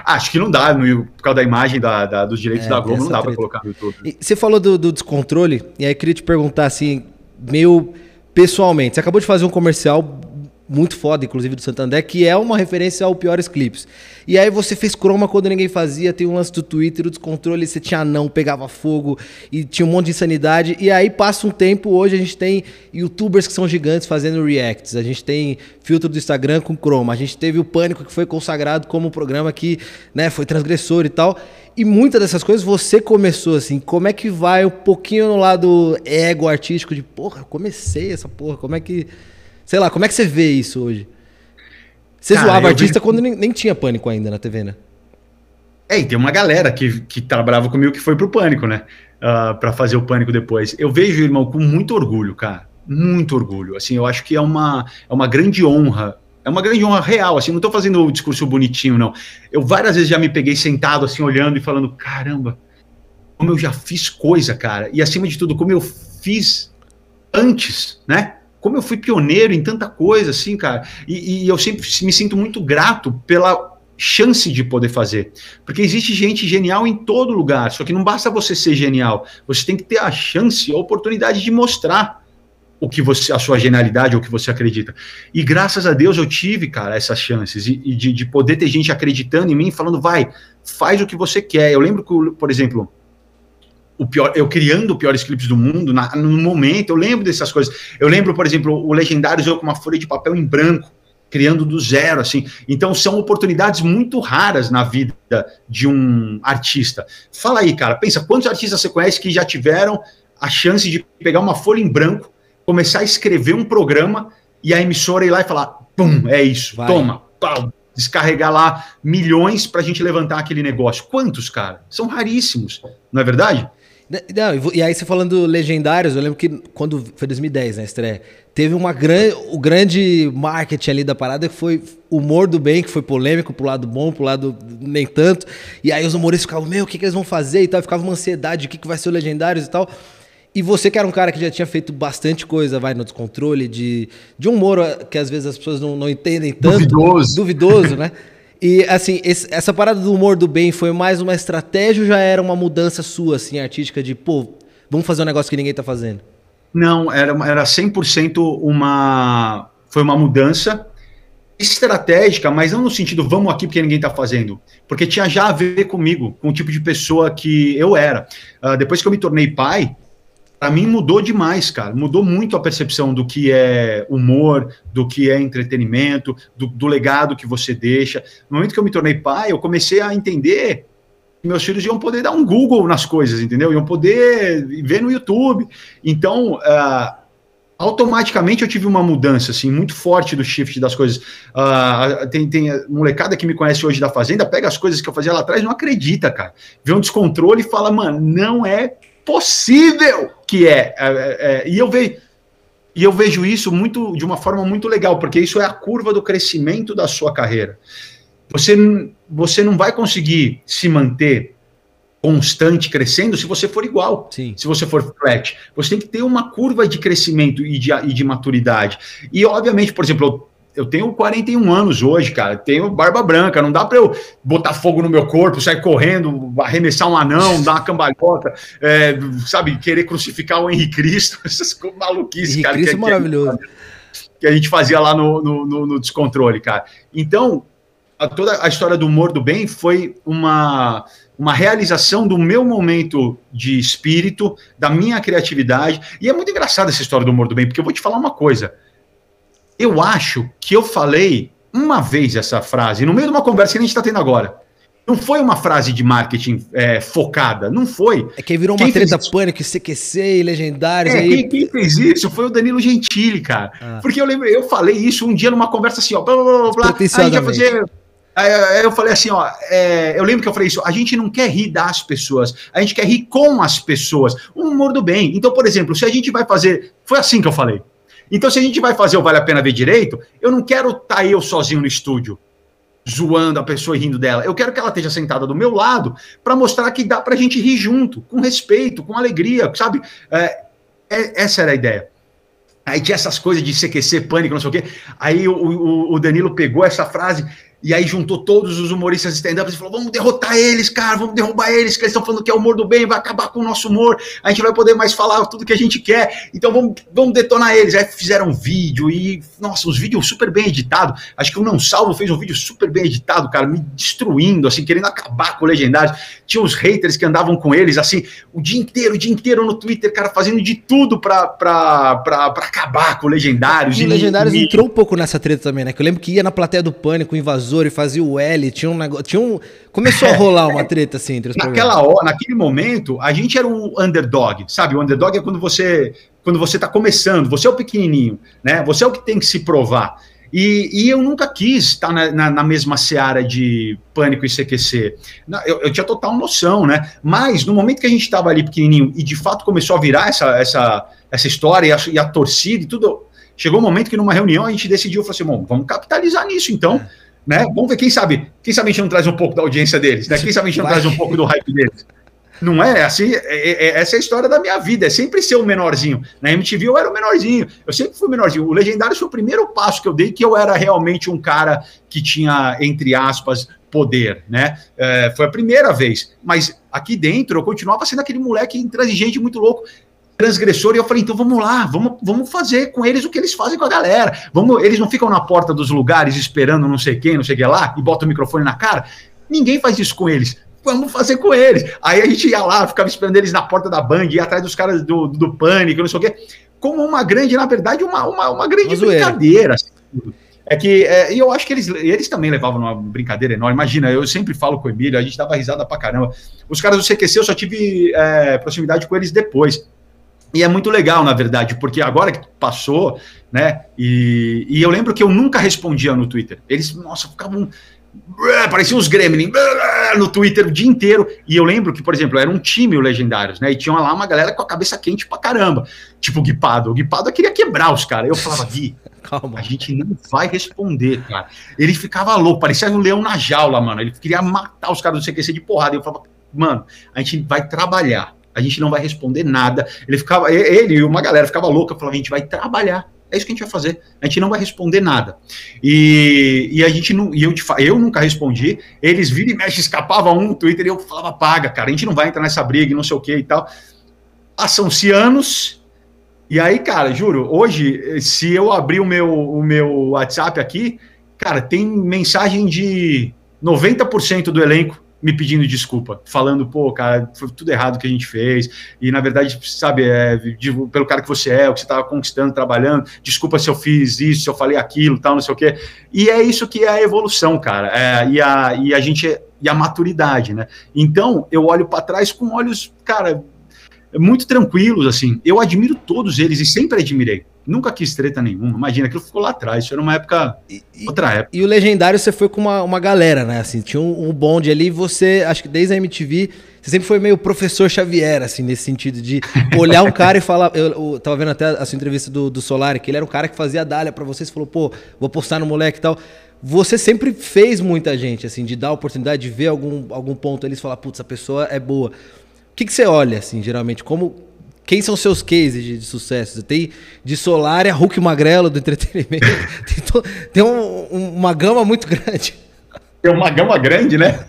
Acho que não dá, no, por causa da imagem da, da dos direitos é, da Globo, não dá para colocar no YouTube. E você falou do, do, descontrole, e aí eu queria te perguntar assim, meio pessoalmente. Você acabou de fazer um comercial muito foda, inclusive do Santander, que é uma referência ao Piores Clipes. E aí você fez croma quando ninguém fazia, tem um lance do Twitter, o descontrole, você tinha não, pegava fogo e tinha um monte de insanidade. E aí passa um tempo, hoje a gente tem youtubers que são gigantes fazendo reacts, a gente tem filtro do Instagram com croma, a gente teve o Pânico que foi consagrado como um programa que né, foi transgressor e tal. E muitas dessas coisas você começou assim, como é que vai um pouquinho no lado ego artístico de, porra, comecei essa porra, como é que Sei lá, como é que você vê isso hoje? Você Cara, zoava artista vi... quando nem, nem, tinha pânico ainda na TV, né? É, e tem uma galera que, que trabalhava comigo que foi pro Pânico, né? Uh, ah, para fazer o Pânico depois. Eu vejo, irmão, com muito orgulho, cara. Muito orgulho. Assim, eu acho que é uma, é uma grande honra. É uma grande honra real, assim, não tô fazendo o discurso bonitinho, não. Eu várias vezes já me peguei sentado, assim, olhando e falando, caramba, como eu já fiz coisa, cara. E acima de tudo, como eu fiz antes, né? Como eu fui pioneiro em tanta coisa, assim, cara. E, e eu sempre me sinto muito grato pela chance de poder fazer. Porque existe gente genial em todo lugar, só que não basta você ser genial, você tem que ter a chance, a oportunidade de mostrar o que você, a sua genialidade, o que você acredita. E graças a Deus eu tive, cara, essas chances e, e de, de, poder ter gente acreditando em mim, falando, vai, faz o que você quer. Eu lembro que, por exemplo, o pior, eu criando piores clipes do mundo na, no momento, eu lembro dessas coisas. Eu lembro, por exemplo, o Legendários eu com uma folha de papel em branco criando do zero, assim. Então são oportunidades muito raras na vida de um artista. Fala aí, cara, pensa quantos artistas você conhece que já tiveram a chance de pegar uma folha em branco, começar a escrever um programa e a emissora ir lá e falar, pum, é isso, Vai. toma, pau, descarregar lá milhões para a gente levantar aquele negócio. Quantos, cara? São raríssimos, não é verdade? Não, e aí você falando legendários, eu lembro que quando foi 2010, né, estreia, teve uma grande, o grande marketing ali da parada que foi humor do bem, que foi polêmico pro lado bom, pro lado nem tanto. E aí os humoristas ficavam, meu, o que, que eles vão fazer e tal, ficava uma ansiedade, o que, que vai ser o legendários e tal. E você que era um cara que já tinha feito bastante coisa, vai, no descontrole, de, de humor que às vezes as pessoas não, não entendem tanto. Duvidoso. Duvidoso, né? E assim, esse, essa parada do humor do bem foi mais uma estratégia ou já era uma mudança sua, assim, artística, de, pô, vamos fazer um negócio que ninguém tá fazendo? Não, era, era 100% uma. Foi uma mudança estratégica, mas não no sentido vamos aqui porque ninguém está fazendo, porque tinha já a ver comigo, com o tipo de pessoa que eu era. Uh, depois que eu me tornei pai, para mim mudou demais, cara. Mudou muito a percepção do que é humor, do que é entretenimento, do, do, legado que você deixa. No momento que eu me tornei pai, eu comecei a entender que meus filhos iam poder dar um Google nas coisas, entendeu? Iam poder ver no YouTube. Então, uh, automaticamente eu tive uma mudança assim muito forte do shift das coisas. Uh, tem, tem molecada que me conhece hoje da Fazenda, pega as coisas que eu fazia lá atrás, não acredita, cara. Vê um descontrole e fala, mano, não é possível que é. é, é, é e eu vejo. E eu vejo isso muito de uma forma muito legal, porque isso é a curva do crescimento da sua carreira. Você, você não vai conseguir se manter constante crescendo se você for igual, Sim. se você for flat. Você tem que ter uma curva de crescimento e de, e de maturidade. E, obviamente, por exemplo, eu tenho 41 anos hoje, cara. Tenho barba branca. Não dá para eu botar fogo no meu corpo, sair correndo, arremessar um anão, dar uma cambalhota, é, sabe, querer crucificar o Henrique Cristo. Essas maluquices, Henrique cara. Cristo que, é maravilhoso. Que a gente fazia lá no, no, no, no descontrole, cara. Então, a, toda a história do humor do bem foi uma uma realização do meu momento de espírito, da minha criatividade. E é muito engraçada essa história do humor do bem, porque eu vou te falar uma coisa eu acho que eu falei uma vez essa frase, no meio de uma conversa que a gente está tendo agora. Não foi uma frase de marketing é, focada, não foi. É que virou uma quem treta pânico, CQC e legendários. É, aí... quem, quem, fez isso foi o Danilo Gentili, cara. Ah. Porque eu lembro, eu falei isso um dia numa conversa assim, ó, blá blá blá blá. Aí ia fazer. Aí eu falei assim, ó, é, eu lembro que eu falei isso, a gente não quer rir das pessoas, a gente quer rir com as pessoas, um humor do bem. Então, por exemplo, se a gente vai fazer, foi assim que eu falei. Então, se a gente vai fazer o Vale a Pena Ver Direito, eu não quero estar tá eu sozinho no estúdio, zoando a pessoa e rindo dela. Eu quero que ela esteja sentada do meu lado para mostrar que dá para a gente rir junto, com respeito, com alegria, sabe? É, é, essa era a ideia. Aí tinha essas coisas de CQC, pânico, não sei o quê. Aí o, o, o Danilo pegou essa frase e aí juntou todos os humoristas stand-up e falou: vamos derrotar eles, cara, vamos derrubar eles, que eles estão falando que é o humor do bem, vai acabar com o nosso humor, a gente vai poder mais falar tudo que a gente quer, então vamos, vamos detonar eles. Aí fizeram um vídeo e, nossa, os vídeos super bem editados. Acho que o Não Salvo fez um vídeo super bem editado, cara, me destruindo, assim, querendo acabar com o Legendários. Tinha os haters que andavam com eles, assim, o dia inteiro, o dia inteiro no Twitter, cara, fazendo de tudo pra, pra, pra, pra acabar com o Legendários. E o Legendários e... entrou um pouco nessa treta também, né? Que eu lembro que ia na plateia do Pânico, o E fazia o L, tinha um negócio, tinha um, começou a rolar uma treta assim entre os Naquela hora, naquele momento, a gente era um underdog, sabe? O underdog é quando você quando você está começando, você é o pequenininho, né? Você é o que tem que se provar. E, e eu nunca quis estar na, na, na, mesma seara de pânico e CQC. Eu, eu, tinha total noção, né? Mas no momento que a gente estava ali pequenininho e de fato começou a virar essa, essa, essa história e a, e a torcida e tudo, chegou um momento que numa reunião a gente decidiu, falou assim, bom, vamos capitalizar nisso então. É. Né? Vamos ver, quem sabe, quem sabe a gente não traz um pouco da audiência deles, né? Quem sabe a gente não traz um pouco do hype deles. Não é assim, é, é, é, essa é a história da minha vida, é sempre ser o menorzinho. Na MTV eu era o menorzinho, eu sempre fui o menorzinho. O Legendário foi o primeiro passo que eu dei que eu era realmente um cara que tinha, entre aspas, poder, né? É, foi a primeira vez. Mas aqui dentro eu continuava sendo aquele moleque intransigente, muito louco, transgressor, e eu falei, então vamos lá, vamos, vamos fazer com eles o que eles fazem com a galera. Vamos, eles não ficam na porta dos lugares esperando não sei quem, não sei o que lá, e botam o microfone na cara. Ninguém faz isso com eles vamos fazer com eles. Aí a gente ia lá, ficava esperando eles na porta da Band, ia atrás dos caras do, do Pânico, não sei o quê, como uma grande, na verdade, uma, uma, uma grande brincadeira. Assim, é que, é, e eu acho que eles, eles também levavam uma brincadeira enorme. Imagina, eu sempre falo com o Emílio, a gente dava risada pra caramba. Os caras do CQC eu só tive é, proximidade com eles depois. E é muito legal, na verdade, porque agora que passou, né? E, e eu lembro que eu nunca respondia no Twitter. Eles, nossa, ficavam Parecia uns gremlin no Twitter o dia inteiro. E eu lembro que, por exemplo, era um time o Legendários, né? E tinha lá uma galera com a cabeça quente pra caramba. Tipo o Guipado. O Guipado queria quebrar os caras. Eu falava, Gui, Calma. a gente não vai responder, cara. Ele ficava louco, parecia um leão na jaula, mano. Ele queria matar os caras do CQC de porrada. E eu falava, mano, a gente vai trabalhar. A gente não vai responder nada. Ele ficava, ele e uma galera ficava louca, falava, a gente vai trabalhar é isso que a gente vai fazer. A gente não vai responder nada. E, e a gente não. E eu, eu nunca respondi. Eles viram e mexe, escapava um no Twitter e eu falava, paga, cara, a gente não vai entrar nessa briga não sei o que e tal. Passam-se anos. E aí, cara, juro, hoje, se eu abrir o meu, o meu WhatsApp aqui, cara, tem mensagem de 90% do elenco me pedindo desculpa, falando, pô, cara, foi tudo errado que a gente fez, e na verdade, sabe, é, de, pelo cara que você é, o que você estava conquistando, trabalhando, desculpa se eu fiz isso, se eu falei aquilo, tal, não sei o quê. E é isso que é a evolução, cara, é, e, a, e a gente, e a maturidade, né? Então, eu olho para trás com olhos, cara, muito tranquilos, assim. Eu admiro todos eles e sempre admirei. Nunca quis treta nenhuma. Imagina, aquilo ficou lá atrás. Isso era uma época. E, outra época. E o Legendário você foi com uma, uma galera, né? Assim, tinha um, um bonde ali. Você, acho que desde a MTV, você sempre foi meio professor Xavier, assim, nesse sentido de olhar um cara e falar. Eu, eu tava vendo até a sua entrevista do, do Solari, que ele era um cara que fazia dália para vocês. Falou, pô, vou postar no moleque e tal. Você sempre fez muita gente, assim, de dar a oportunidade de ver algum, algum ponto ali e falar, putz, essa pessoa é boa. O que, que você olha, assim, geralmente? Como quem são seus cases de, de sucesso? Tem de Solária, Hulk Magrelo do entretenimento. tem, to, tem um, um, uma gama muito grande. Tem uma gama grande, né?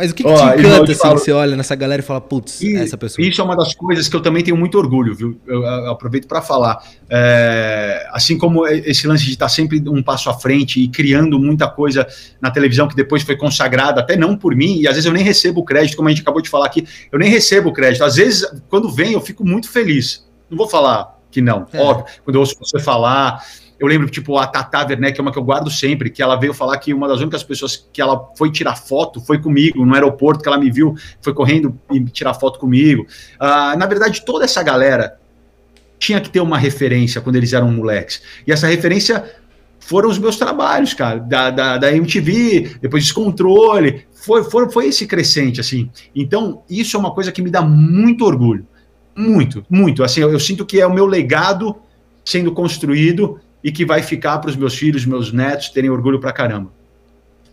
Mas o que, que te encanta, assim, que você olha nessa galera e fala, putz, essa pessoa? Isso é uma das coisas que eu também tenho muito orgulho, viu? Eu, eu aproveito para falar. É, assim como esse lance de estar sempre um passo à frente e criando muita coisa na televisão que depois foi consagrada, até não por mim, e às vezes eu nem recebo crédito, como a gente acabou de falar aqui, eu nem recebo crédito. Às vezes, quando vem, eu fico muito feliz. Não vou falar que não, é. óbvio. Quando eu ouço você falar, eu lembro, tipo, a Tata Werneck, que é uma que eu guardo sempre, que ela veio falar que uma das únicas pessoas que ela foi tirar foto foi comigo, no aeroporto, que ela me viu, foi correndo e tirar foto comigo. Uh, na verdade, toda essa galera tinha que ter uma referência quando eles eram moleques. E essa referência foram os meus trabalhos, cara, da, da, da MTV, depois Descontrole, foi, foi, foi esse crescente, assim. Então, isso é uma coisa que me dá muito orgulho. Muito, muito. Assim, eu, eu sinto que é o meu legado sendo construído e que vai ficar para os meus filhos, meus netos terem orgulho para caramba.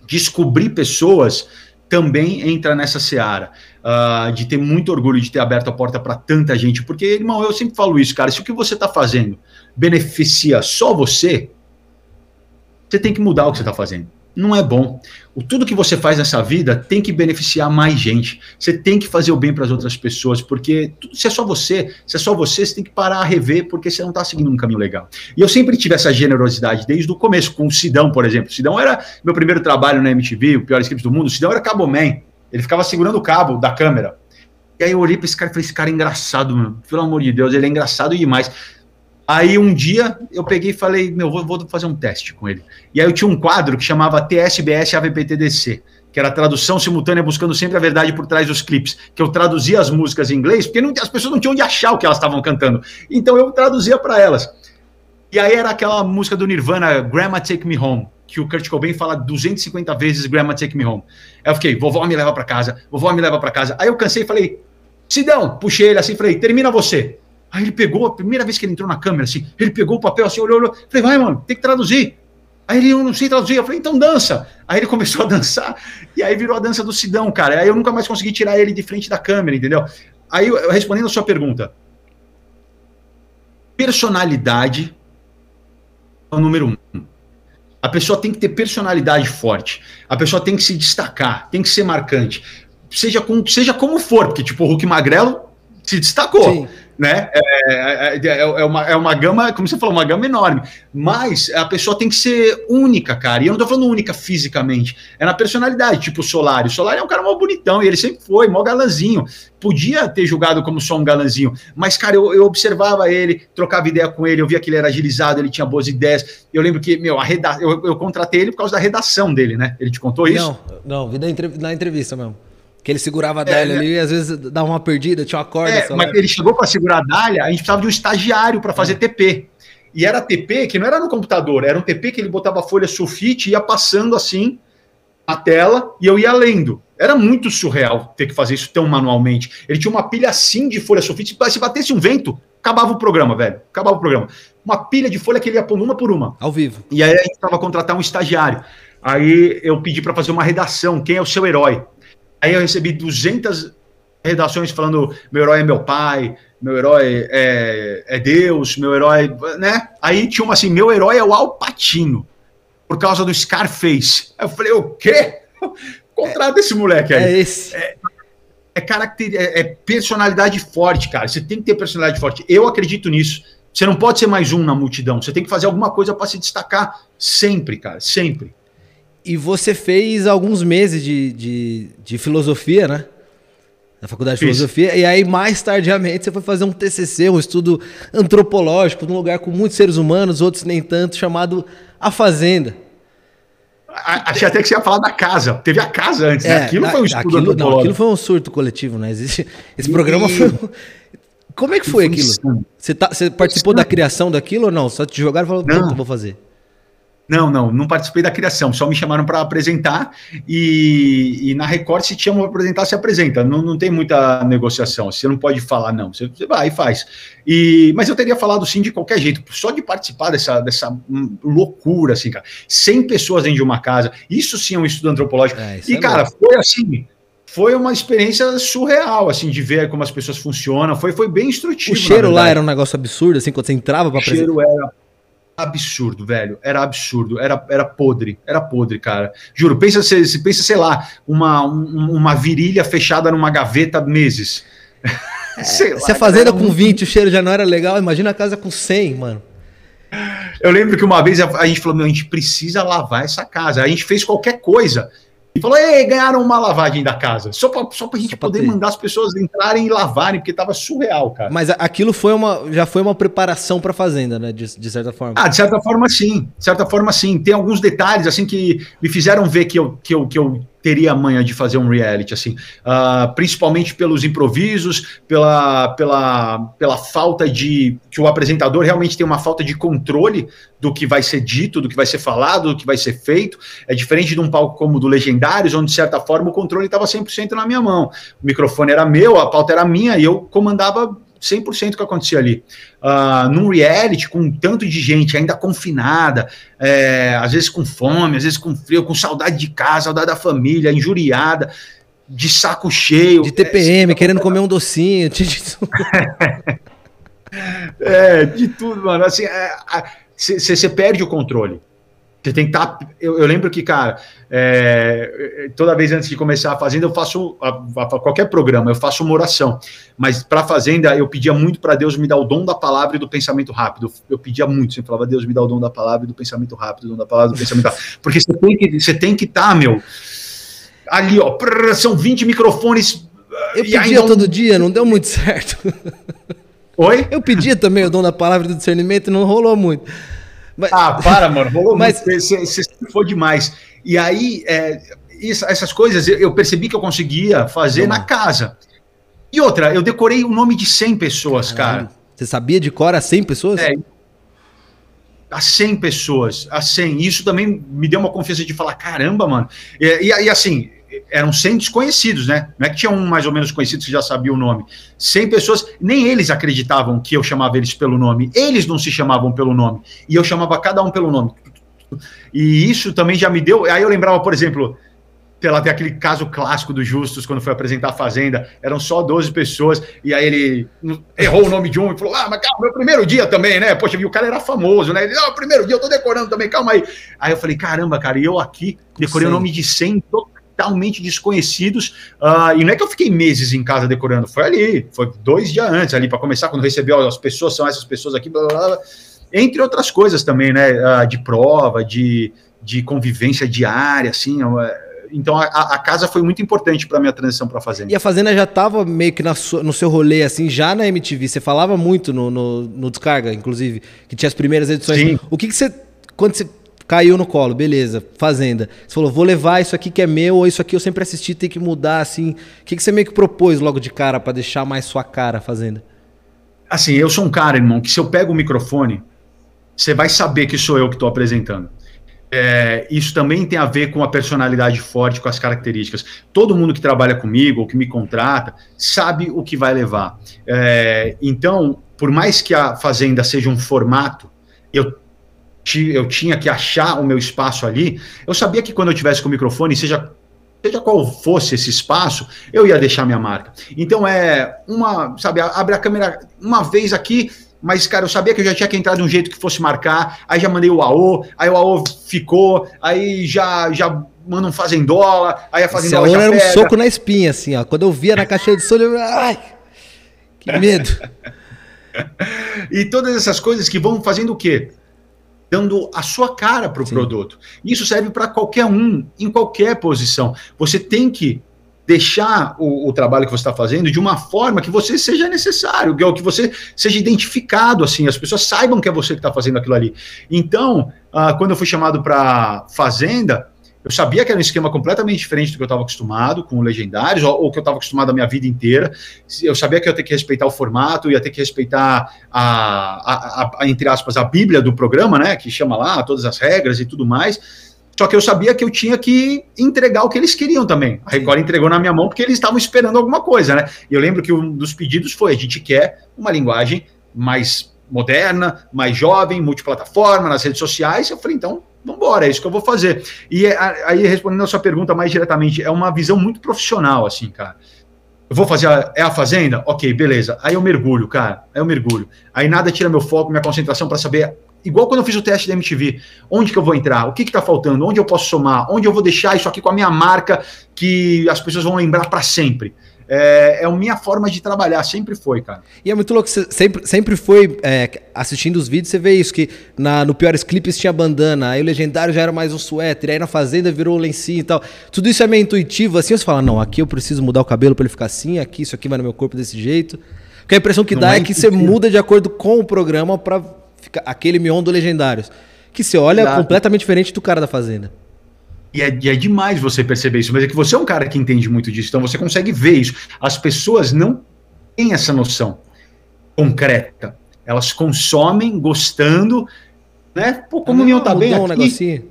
Descobrir pessoas também entra nessa seara uh, de ter muito orgulho de ter aberto a porta para tanta gente, porque, irmão, eu sempre falo isso, cara, se o que você está fazendo beneficia só você, você tem que mudar o que você está fazendo não é bom. O tudo que você faz nessa vida tem que beneficiar mais gente. Você tem que fazer o bem para as outras pessoas, porque se é só você, se é só você, você tem que parar a rever, porque você não está seguindo um caminho legal. E eu sempre tive essa generosidade desde o começo, com o Sidão, por exemplo. O Sidão era meu primeiro trabalho na MTV, o pior script do mundo. O Sidão era cabo man. Ele ficava segurando o cabo da câmera. E aí eu olhei para esse cara e falei: esse cara é engraçado, mano. Pelo amor de Deus, ele é engraçado demais. Aí um dia eu peguei e falei, meu, vou, vou, fazer um teste com ele. E aí eu tinha um quadro que chamava TSBS AVPTDC, que era tradução simultânea buscando sempre a verdade por trás dos clipes, que eu traduzia as músicas em inglês, porque não, as pessoas não tinham onde achar o que elas estavam cantando. Então eu traduzia para elas. E aí era aquela música do Nirvana, Grandma Take Me Home, que o Kurt Cobain fala 250 vezes Grandma Take Me Home. Aí eu fiquei, vovó me leva para casa, vovó me leva para casa. Aí eu cansei e falei, Sidão, puxei ele assim, falei, termina você. Aí ele pegou, a primeira vez que ele entrou na câmera, assim, ele pegou o papel assim, olhou, olhou, falei, vai, mano, tem que traduzir. Aí ele, eu não sei traduzir. Eu falei, então dança. Aí ele começou a dançar, e aí virou a dança do Sidão, cara. Aí eu nunca mais consegui tirar ele de frente da câmera, entendeu? Aí, respondendo a sua pergunta, personalidade é o número um. A pessoa tem que ter personalidade forte. A pessoa tem que se destacar, tem que ser marcante. Seja, com, seja como for, porque, tipo, o Hulk Magrelo se destacou. Sim né? É, é, é, é, uma, é uma gama, como você falou, uma gama enorme. Mas a pessoa tem que ser única, cara. E eu não tô falando única fisicamente, é na personalidade, tipo o Solari. O Solari é um cara mó bonitão, e ele sempre foi, mó galanzinho. Podia ter julgado como só um galanzinho, mas, cara, eu, eu observava ele, trocava ideia com ele, eu via que ele era agilizado, ele tinha boas ideias. Eu lembro que, meu, a reda... eu, eu contratei ele por causa da redação dele, né? Ele te contou isso? Não, não, vi na entrevista mesmo. Que ele segurava a dália é, ali e às vezes dava uma perdida, tinha uma corda. É, mas ele chegou para segurar a dália, a gente precisava de um estagiário para fazer é. TP. E era TP que não era no computador, era um TP que ele botava folha sulfite e ia passando assim a tela e eu ia lendo. Era muito surreal ter que fazer isso tão manualmente. Ele tinha uma pilha assim de folha sulfite, se batesse um vento, acabava o programa, velho. Acabava o programa. Uma pilha de folha que ele ia pondo uma por uma. Ao vivo. E aí a gente estava contratar um estagiário. Aí eu pedi para fazer uma redação, quem é o seu herói? Aí eu recebi 200 redações falando: meu herói é meu pai, meu herói é, é Deus, meu herói. né? Aí tinha uma assim: meu herói é o Alpatino, por causa do Scarface. Aí eu falei: o quê? Contrata é, esse moleque aí. É esse. É, é, caracter, é, é personalidade forte, cara. Você tem que ter personalidade forte. Eu acredito nisso. Você não pode ser mais um na multidão. Você tem que fazer alguma coisa para se destacar sempre, cara. Sempre. E você fez alguns meses de, de, de filosofia, né? Na faculdade de Fiz. filosofia. E aí, mais tardiamente, você foi fazer um TCC, um estudo antropológico, num lugar com muitos seres humanos, outros nem tanto, chamado A Fazenda. Achei até que você ia falar da casa. Teve a casa antes, né? é, né? Aquilo foi um estudo aquilo, antropológico. Não, aquilo foi um surto coletivo, né? Existe, esse programa foi. Como é que foi, aquilo? Você, tá, você participou da criação daquilo ou não? Só te jogaram e falaram, não, vou fazer. Não, não, não participei da criação, só me chamaram para apresentar e, e, na Record se te chamam para apresentar, se apresenta, não, não tem muita negociação, você não pode falar não, você, você vai e faz. E, mas eu teria falado sim de qualquer jeito, só de participar dessa, dessa loucura, assim, cara, 100 pessoas dentro de uma casa, isso sim é um estudo antropológico. É, e, é cara, louco. foi assim, foi uma experiência surreal, assim, de ver como as pessoas funcionam, foi, foi bem instrutivo. O cheiro lá era um negócio absurdo, assim, quando você entrava para apresentar? O cheiro era absurdo, velho. Era absurdo. Era, era podre. Era podre, cara. Juro. Pensa, se, pensa, sei lá, uma, um, uma virilha fechada numa gaveta meses. É, se a fazenda com 20 o cheiro já não era legal, imagina a casa com 100, mano. Eu lembro que uma vez a, a gente falou: meu, a gente precisa lavar essa casa. A gente fez qualquer coisa. E falou: ei, ganharam uma lavagem da casa. Só pra, só pra gente só poder mandar as pessoas entrarem e lavarem, porque tava surreal, cara. Mas aquilo foi uma, já foi uma preparação pra fazenda, né? De, de certa forma. Ah, de certa forma, sim. De certa forma, sim. Tem alguns detalhes, assim, que me fizeram ver que eu, que eu, que eu teria a manha de fazer um reality, assim, uh, principalmente pelos improvisos, pela, pela, pela falta de. que o apresentador realmente tem uma falta de controle do que vai ser dito, do que vai ser falado, do que vai ser feito. É diferente de um palco como o do Legendários, onde, de certa forma, o controle estava 100% na minha mão. O microfone era meu, a pauta era minha e eu comandava 100% que acontecia ali. Uh, num reality, com tanto de gente ainda confinada, é, às vezes com fome, às vezes com frio, com saudade de casa, saudade da família, injuriada, de saco cheio. De TPM, é, querendo comer um docinho. De é, de tudo, mano. Assim, você é, perde o controle. Você tem que estar. Tá, eu, eu, lembro que, cara, é, toda vez antes de começar a Fazenda, eu faço a, a, qualquer programa, eu faço uma oração. Mas para a Fazenda, eu pedia muito para Deus me dar o dom da palavra e do pensamento rápido. Eu pedia muito, sempre falava, Deus me dá o dom da palavra e do pensamento rápido, o dom da palavra e do pensamento rápido. Porque você tem que você tem que estar, tá, meu, ali, ó, prrr, são 20 microfones. Eu pedia todo dia, não deu muito certo. Oi? Eu pedia também o dom da palavra e do discernimento, não rolou muito. Mas... Ah, para, mano, rolou Mas... muito. Você for demais. E aí, é, isso, essas coisas eu percebi que eu conseguia fazer na casa. E outra, eu decorei o nome de 100 pessoas, Caralho. cara. Você sabia de cor a 100 pessoas? É. a 100 pessoas, a 100. Isso também me deu uma confiança de falar, caramba, mano. E, e, e assim, eram 100 desconhecidos, né? Não é que tinha um mais ou menos conhecido que já sabia o nome. 100 pessoas, nem eles acreditavam que eu chamava eles pelo nome. Eles não se chamavam pelo nome. E eu chamava cada um pelo nome. E isso também já me deu. Aí eu lembrava, por exemplo, lá, tem aquele caso clássico do Justus, quando foi apresentar a Fazenda, eram só 12 pessoas, e aí ele errou o nome de um e falou: Ah, mas calma, meu primeiro dia também, né? Poxa, o cara era famoso, né? Ele, não, primeiro dia eu tô decorando também, calma aí. Aí eu falei: Caramba, cara, e eu aqui decorei Sim. o nome de 100 totalmente desconhecidos, uh, e não é que eu fiquei meses em casa decorando, foi ali, foi dois dias antes ali, para começar, quando recebeu as pessoas, são essas pessoas aqui, blá, blá, blá, entre outras coisas também, né? Uh, de prova, de, de convivência diária, assim, uh, então a, a casa foi muito importante para minha transição para a Fazenda. E a Fazenda já estava meio que sua, no seu rolê, assim, já na MTV. Você falava muito no, no, no, Descarga, inclusive, que tinha as primeiras edições. Sim. O que, que você. Quando você caiu no colo, beleza, Fazenda. Você falou, vou levar isso aqui que é meu, ou isso aqui eu sempre assisti, tem que mudar, assim. O que, que você meio que propôs logo de cara para deixar mais sua cara a Fazenda? Assim, eu sou um cara, irmão, que se eu pego o microfone, você vai saber que sou eu que estou apresentando é, isso também tem a ver com a personalidade forte, com as características. Todo mundo que trabalha comigo ou que me contrata sabe o que vai levar. É, então, por mais que a Fazenda seja um formato, eu, eu tinha que achar o meu espaço ali. Eu sabia que quando eu tivesse com o microfone, seja seja qual fosse esse espaço, eu ia deixar minha marca. Então é uma, sabe, abre a câmera uma vez aqui, mas, cara, eu sabia que eu já tinha que entrar de um jeito que fosse marcar, aí já mandei o AO, aí o AO ficou, aí já, já manda um fazendola, aí a fazendola já era um soco na espinha, assim, ó. Quando eu via na caixa de som, eu ai, que medo. e todas essas coisas que vão fazendo o quê? Dando a sua cara para o produto. Isso serve para qualquer um, em qualquer posição. Você tem que deixar o, o, trabalho que você está fazendo de uma forma que você seja necessário, que, que você seja identificado, assim, as pessoas saibam que é você que está fazendo aquilo ali. Então, uh, quando eu fui chamado para Fazenda, eu sabia que era um esquema completamente diferente do que eu estava acostumado com legendários, ou, ou que eu estava acostumado a minha vida inteira. Eu sabia que eu ia ter que respeitar o formato, ia ter que respeitar a, a, a, a entre aspas, a Bíblia do programa, né? Que chama lá todas as regras e tudo mais só que eu sabia que eu tinha que entregar o que eles queriam também. A Record entregou na minha mão porque eles estavam esperando alguma coisa, né? E eu lembro que um dos pedidos foi: a gente quer uma linguagem mais moderna, mais jovem, multiplataforma, nas redes sociais. Eu falei, então, vamos embora, é isso que eu vou fazer. E é, aí, respondendo a sua pergunta mais diretamente, é uma visão muito profissional, assim, cara. Eu vou fazer a, é a fazenda? Ok, beleza. Aí eu mergulho, cara. Aí eu mergulho. Aí nada tira meu foco, minha concentração para saber igual quando eu fiz o teste da MTV, onde que eu vou entrar? O que está faltando? Onde eu posso somar? Onde eu vou deixar isso aqui com a minha marca que as pessoas vão lembrar para sempre? É, é a minha forma de trabalhar, sempre foi, cara. E é muito louco, você sempre, sempre foi é, assistindo os vídeos, você vê isso, que na, no Piores Clipes tinha bandana, aí o Legendário já era mais um suéter, aí na Fazenda virou lencinho e tal. Tudo isso é meio intuitivo, assim, você fala, não, aqui eu preciso mudar o cabelo para ele ficar assim, aqui isso aqui vai no meu corpo desse jeito. Porque a impressão que não dá é, é que você muda de acordo com o programa para fica aquele Mion do Legendários. Que você olha Exato. completamente diferente do cara da Fazenda. E é, e é, demais você perceber isso, mas é que você é um cara que entende muito disso, então você consegue ver isso. As pessoas não têm essa noção concreta. Elas consomem gostando, né? Pô, como ah, o Mion tá bem aqui. Negocinho.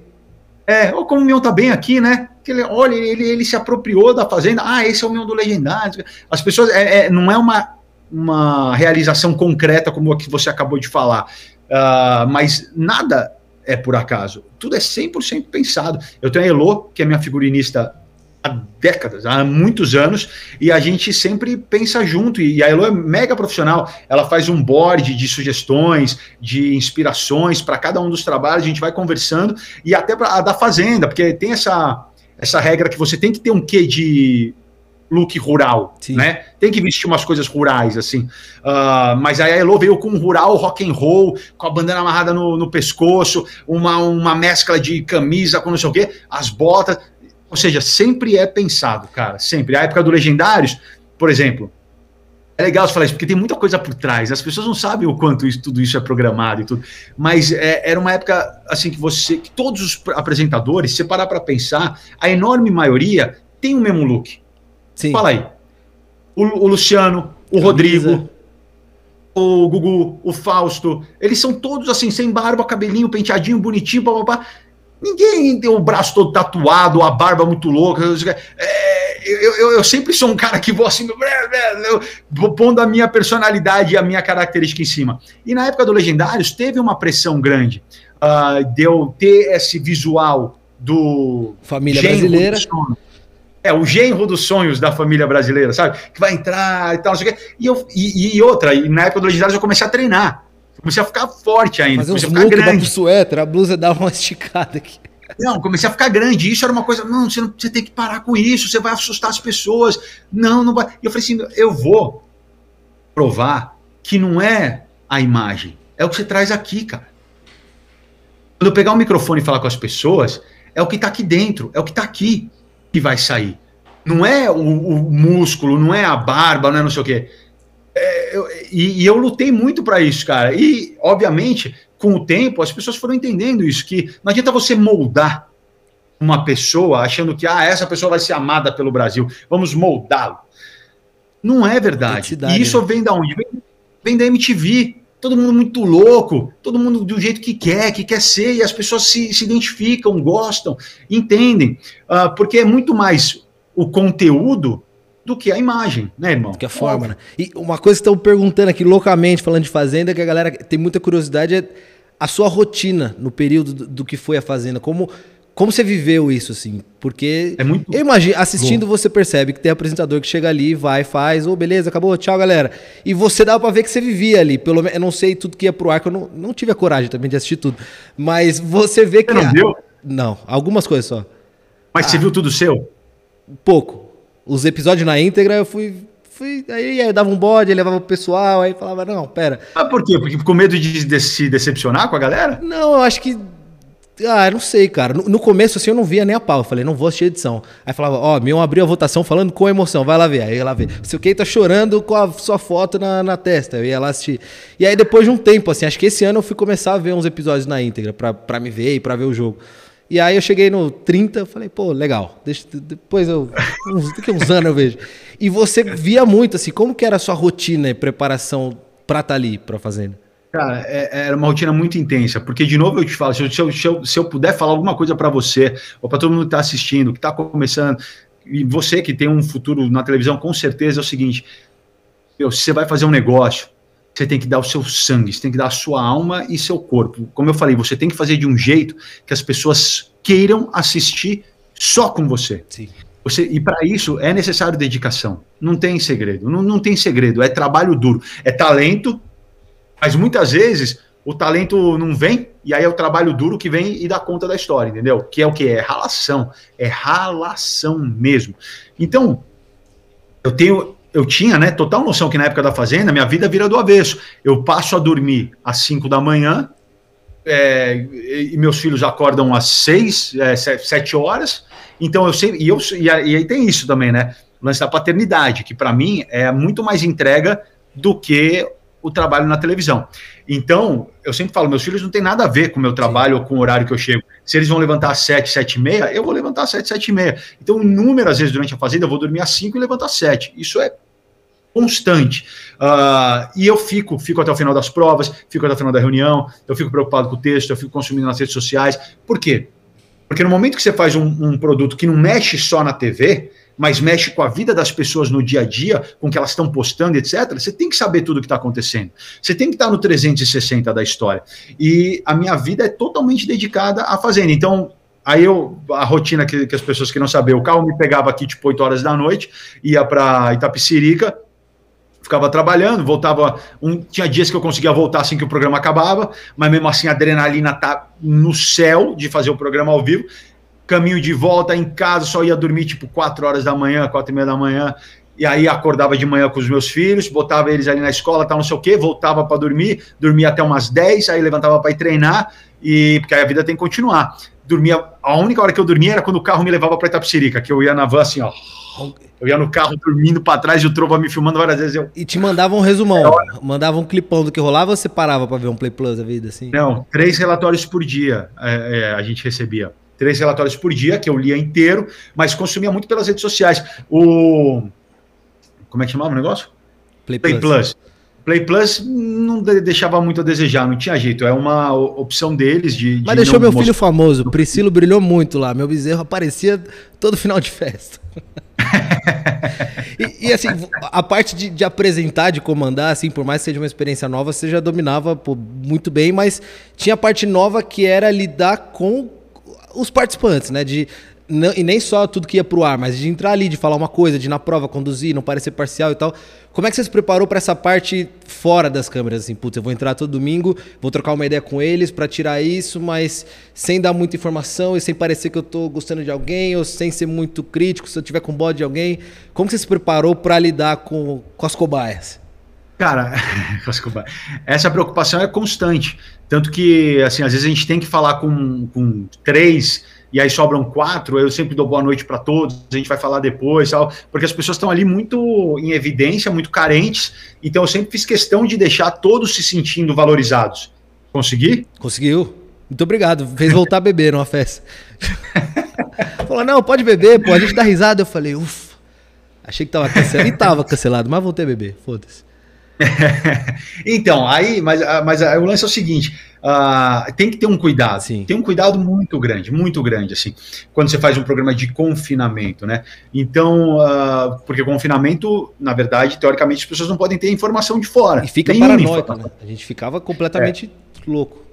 É, ou como o Mion tá bem aqui, né? Que ele, olha, ele, ele se apropriou da fazenda. Ah, esse é o Mion do Legendário. As pessoas, é, é, não é uma uma realização concreta como a que você acabou de falar. Uh, mas nada é por acaso. Tudo é 100% pensado. Eu tenho a Elo, que é minha figurinista há décadas, há muitos anos, e a gente sempre pensa junto. E a Elo é mega profissional. Ela faz um board de sugestões, de inspirações para cada um dos trabalhos. A gente vai conversando e até para a da Fazenda, porque tem essa, essa regra que você tem que ter um quê de look rural, Sim. né? Tem que vestir umas coisas rurais, assim. Uh, mas aí a Elo veio com um rural rock and roll, com a bandana amarrada no, no, pescoço, uma, uma mescla de camisa com não sei o quê, as botas. Ou seja, sempre é pensado, cara, sempre. A época do Legendários, por exemplo, é legal você falar isso, porque tem muita coisa por trás. As pessoas não sabem o quanto isso, tudo isso é programado e tudo. Mas é, era uma época assim que você, que todos os apresentadores, se parar para pensar, a enorme maioria tem o mesmo look. Sim. Fala aí. O, o Luciano, o Camisa. Rodrigo, o Gugu, o Fausto, eles são todos assim, sem barba, cabelinho, penteadinho, bonitinho, papapá. Ninguém tem o braço todo tatuado, a barba muito louca. É, eu, eu, eu, sempre sou um cara que vou assim, vou pondo a minha personalidade e a minha característica em cima. E na época do Legendários teve uma pressão grande uh, de eu ter esse visual do. Família brasileira. É, o genro dos sonhos da família brasileira, sabe? Que vai entrar e tal, não sei o quê. E, eu, e, e outra, e na época do Legendários eu comecei a treinar. Comecei a ficar forte ainda. Fazer comecei a ficar grande. Pro suéter, a blusa dá uma esticada aqui. Não, comecei a ficar grande. Isso era uma coisa. Não, você, não, você tem que parar com isso. Você vai assustar as pessoas. Não, não vai. E eu falei assim: eu vou provar que não é a imagem, é o que você traz aqui, cara. Quando eu pegar o microfone e falar com as pessoas, é o que está aqui dentro, é o que está aqui que vai sair. Não é o, o, músculo, não é a barba, não é não sei o quê. É, eu, e, e, eu lutei muito para isso, cara. E, obviamente, com o tempo, as pessoas foram entendendo isso, que não adianta você moldar uma pessoa achando que ah, essa pessoa vai ser amada pelo Brasil, vamos moldá-lo. Não é verdade. E isso né? vem da onde? Vem, vem da MTV. Todo mundo muito louco, todo mundo do jeito que quer, que quer ser, e as pessoas se, se identificam, gostam, entendem. Uh, porque é muito mais o conteúdo do que a imagem, né, irmão? Do que a forma, né? E uma coisa que estão perguntando aqui loucamente, falando de Fazenda, que a galera tem muita curiosidade, é a sua rotina no período do, do que foi a Fazenda. Como, como você viveu isso, assim? Porque é muito eu imagino, assistindo bom. você percebe que tem apresentador que chega ali, vai, faz, ô, oh, beleza, acabou, tchau, galera. E você dá para ver que você vivia ali. Pelo menos, eu não sei tudo que ia pro ar, que eu não, não tive a coragem também de assistir tudo. Mas você vê que. Você não viu? Não, algumas coisas só. Mas ah, você viu tudo seu? Pouco os episódios na íntegra, eu fui. fui aí eu dava um bode, levava o pessoal, aí falava, não, pera. Ah, por quê? Porque com medo de, de se decepcionar com a galera? Não, eu acho que. Ah, não sei, cara. No, no, começo, assim, eu não via nem a pau. Eu falei, não vou assistir a edição. Aí falava, ó, oh, Mion abriu a votação falando com emoção, vai lá ver. Aí ia lá ver. O Kei tá chorando com a sua foto na, na testa. Eu ia lá assistir. E aí, depois de um tempo, assim, acho que esse ano eu fui começar a ver uns episódios na íntegra, pra, pra me ver e pra ver o jogo. E aí eu cheguei no 30, falei, pô, legal. Deixa, depois eu. Uns, daqui uns anos eu vejo. E você via muito, assim, como que era a sua rotina e preparação pra estar tá ali, pra fazenda? Cara, é, é, era uma rotina muito intensa, porque, de novo, eu te falo, se eu, se eu, se eu, se eu puder falar alguma coisa para você, ou para todo mundo que está assistindo, que está começando, e você que tem um futuro na televisão, com certeza é o seguinte: meu, se você vai fazer um negócio, você tem que dar o seu sangue, você tem que dar a sua alma e seu corpo. Como eu falei, você tem que fazer de um jeito que as pessoas queiram assistir só com você. Sim. Você, e para isso é necessário dedicação. Não tem segredo. Não, não tem segredo. É trabalho duro. É talento, mas muitas vezes o talento não vem, e aí é o trabalho duro que vem e dá conta da história, entendeu? Que é o que? É ralação. É ralação mesmo. Então, eu tenho eu tinha, né, total noção que na época da fazenda, minha vida vira do avesso. Eu passo a dormir às 5 da manhã, é, e meus filhos acordam às 6, é, 7 horas. Então eu sei, e, eu, e, aí tem isso também, né? O lance da paternidade, que para mim é muito mais entrega do que o trabalho na televisão. Então, eu sempre falo, meus filhos não tem nada a ver com o meu trabalho Sim. ou com o horário que eu chego. Se eles vão levantar às 7, 7 e meia, eu vou levantar às 7, 7 e meia. Então, inúmeras vezes durante a fazenda, eu vou dormir às 5 e levantar às 7. Isso é constante. Uh, e eu fico, fico até o final das provas, fico até o final da reunião, eu fico preocupado com o texto, eu fico consumindo nas redes sociais. Por quê? Porque no momento que você faz um, um produto que não mexe só na TV, mas mexe com a vida das pessoas no dia a dia, com o que elas estão postando, etc., você tem que saber tudo o que está acontecendo. Você tem que estar no 360 da história. E a minha vida é totalmente dedicada à fazenda. Então, aí eu, a rotina que, que as pessoas queriam saber, o carro me pegava aqui tipo 8 horas da noite, ia para Itapicirica, ficava trabalhando, voltava. Um, tinha dias que eu conseguia voltar assim que o programa acabava, mas mesmo assim a adrenalina tá no céu de fazer o programa ao vivo. Caminho de volta em casa, só ia dormir tipo 4 horas da manhã, 4 e meia da manhã. E aí acordava de manhã com os meus filhos, botava eles ali na escola, tal, não sei o quê, voltava para dormir, dormia até umas 10, aí levantava para ir treinar, e porque aí a vida tem que continuar. Dormia, a única hora que eu dormia era quando o carro me levava para Itapsirica, que eu ia na van assim, ó, eu ia no carro dormindo para trás e o Trova me filmando várias vezes. Eu... E te mandava um resumão, é mandava um clipão do que rolava ou você parava para ver um Play Plus da vida? assim? Não, três relatórios por dia é, é, a gente recebia. Três relatórios por dia, que eu lia inteiro, mas consumia muito pelas redes sociais. O. Como é que chamava o negócio? Play, Play Plus. Plus. Play Plus não deixava muito a desejar, não tinha jeito. É uma opção deles de. Mas deixou meu filho famoso. Priscilo brilhou muito lá. Meu bezerro aparecia todo final de festa. e, e, assim, a parte de, de, apresentar, de comandar, assim, por mais que seja uma experiência nova, você já dominava pô, muito bem, mas tinha a parte nova que era lidar com os participantes, né? De não, e nem só tudo que ia pro ar, mas de entrar ali, de falar uma coisa, de ir na prova, conduzir, não parecer parcial e tal. Como é que você se preparou para essa parte fora das câmeras? Assim, putz, eu vou entrar todo domingo, vou trocar uma ideia com eles para tirar isso, mas sem dar muita informação e sem parecer que eu tô gostando de alguém ou sem ser muito crítico, se eu tiver com bode de alguém. Como você se preparou para lidar com, com as cobaias? Cara, essa preocupação é constante. Tanto que, assim, às vezes a gente tem que falar com, com três e aí sobram quatro, eu sempre dou boa noite para todos, a gente vai falar depois, tal, porque as pessoas estão ali muito em evidência, muito carentes, então eu sempre fiz questão de deixar todos se sentindo valorizados. Consegui? Conseguiu. Muito obrigado. Fez voltar a beber numa festa. Falou, não, pode beber, pô, a gente dá risada. Eu falei, ufa. Achei que tava cancelado. E tava cancelado, mas voltei a beber, foda-se. então, aí, mas, mas o lance é o seguinte: uh, tem que ter um cuidado. Sim. Tem um cuidado muito grande, muito grande, assim, quando você faz um programa de confinamento, né? Então, uh, porque confinamento, na verdade, teoricamente, as pessoas não podem ter informação de fora. E fica paranoico, né? A gente ficava completamente é. louco.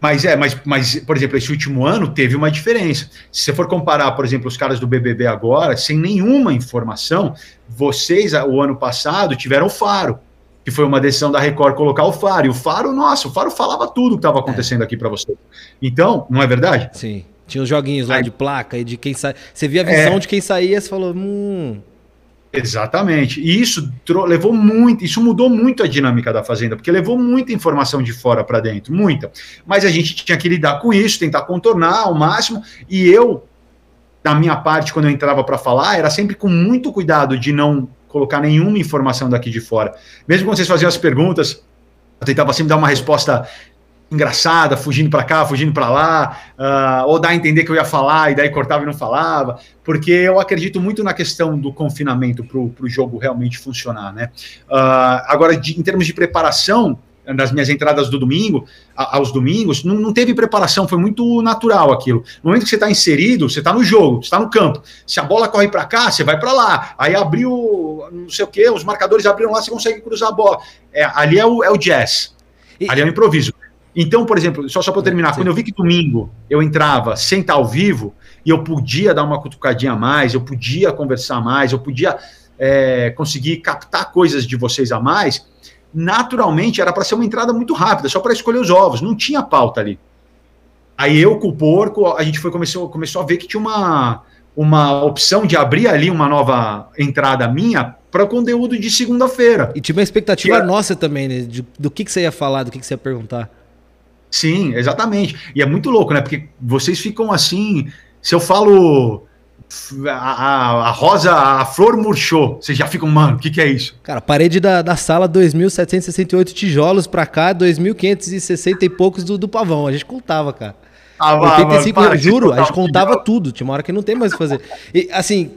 Mas é, mas, mas, por exemplo, esse último ano teve uma diferença. Se você for comparar, por exemplo, os caras do BBB agora, sem nenhuma informação, vocês, o ano passado, tiveram o faro que foi uma decisão da Record colocar o Faro. E o Faro, nossa, o Faro falava tudo que estava é. acontecendo é. aqui para você. Então, não é verdade? Sim. Tinha os joguinhos lá Aí, de placa e de quem sai. Você via a visão é. de quem saía, você falou, hum. Exatamente. E isso levou muito, isso mudou muito a dinâmica da fazenda, porque levou muita informação de fora para dentro, muita. Mas a gente tinha que lidar com isso, tentar contornar ao máximo. E eu, da minha parte, quando eu entrava para falar, era sempre com muito cuidado de não colocar nenhuma informação daqui de fora. Mesmo quando vocês faziam as perguntas, eu tentava sempre dar uma resposta engraçada, fugindo para cá, fugindo para lá, uh, ou dar a entender que eu ia falar e daí cortava e não falava, porque eu acredito muito na questão do confinamento para o jogo realmente funcionar, né? Uh, agora, de, em termos de preparação, nas minhas entradas do domingo, a, aos domingos, não, não, teve preparação, foi muito natural aquilo. No momento que você está inserido, você está no jogo, você está no campo. Se a bola corre para cá, você vai para lá. Aí abriu, não sei o que, os marcadores abriram lá, você consegue cruzar a bola. É, ali é o, é o jazz, e... ali é o improviso. Então, por exemplo, só, só para terminar, Sim. quando eu vi que domingo eu entrava sem estar ao vivo, e eu podia dar uma cutucadinha a mais, eu podia conversar mais, eu podia é, conseguir captar coisas de vocês a mais, naturalmente era para ser uma entrada muito rápida, só para escolher os ovos, não tinha pauta ali. Aí eu com o porco, a gente foi começou, começou a ver que tinha uma, uma opção de abrir ali uma nova entrada minha para conteúdo de segunda-feira. E tinha uma expectativa era... nossa também, né? De, do que, que você ia falar, do que, que você ia perguntar. Sim, exatamente. E é muito louco, né? Porque vocês ficam assim. Se eu falo a, a, rosa, a flor murchou. Vocês já ficam, mano, o que, que é isso? Cara, parede da, da sala, 2.768 tijolos pra cá, 2.560 e poucos do, do pavão. A gente contava, cara. Ah, 85, mano, juro, a gente contava tudo. Tinha uma hora que não tem mais o que fazer. E, assim,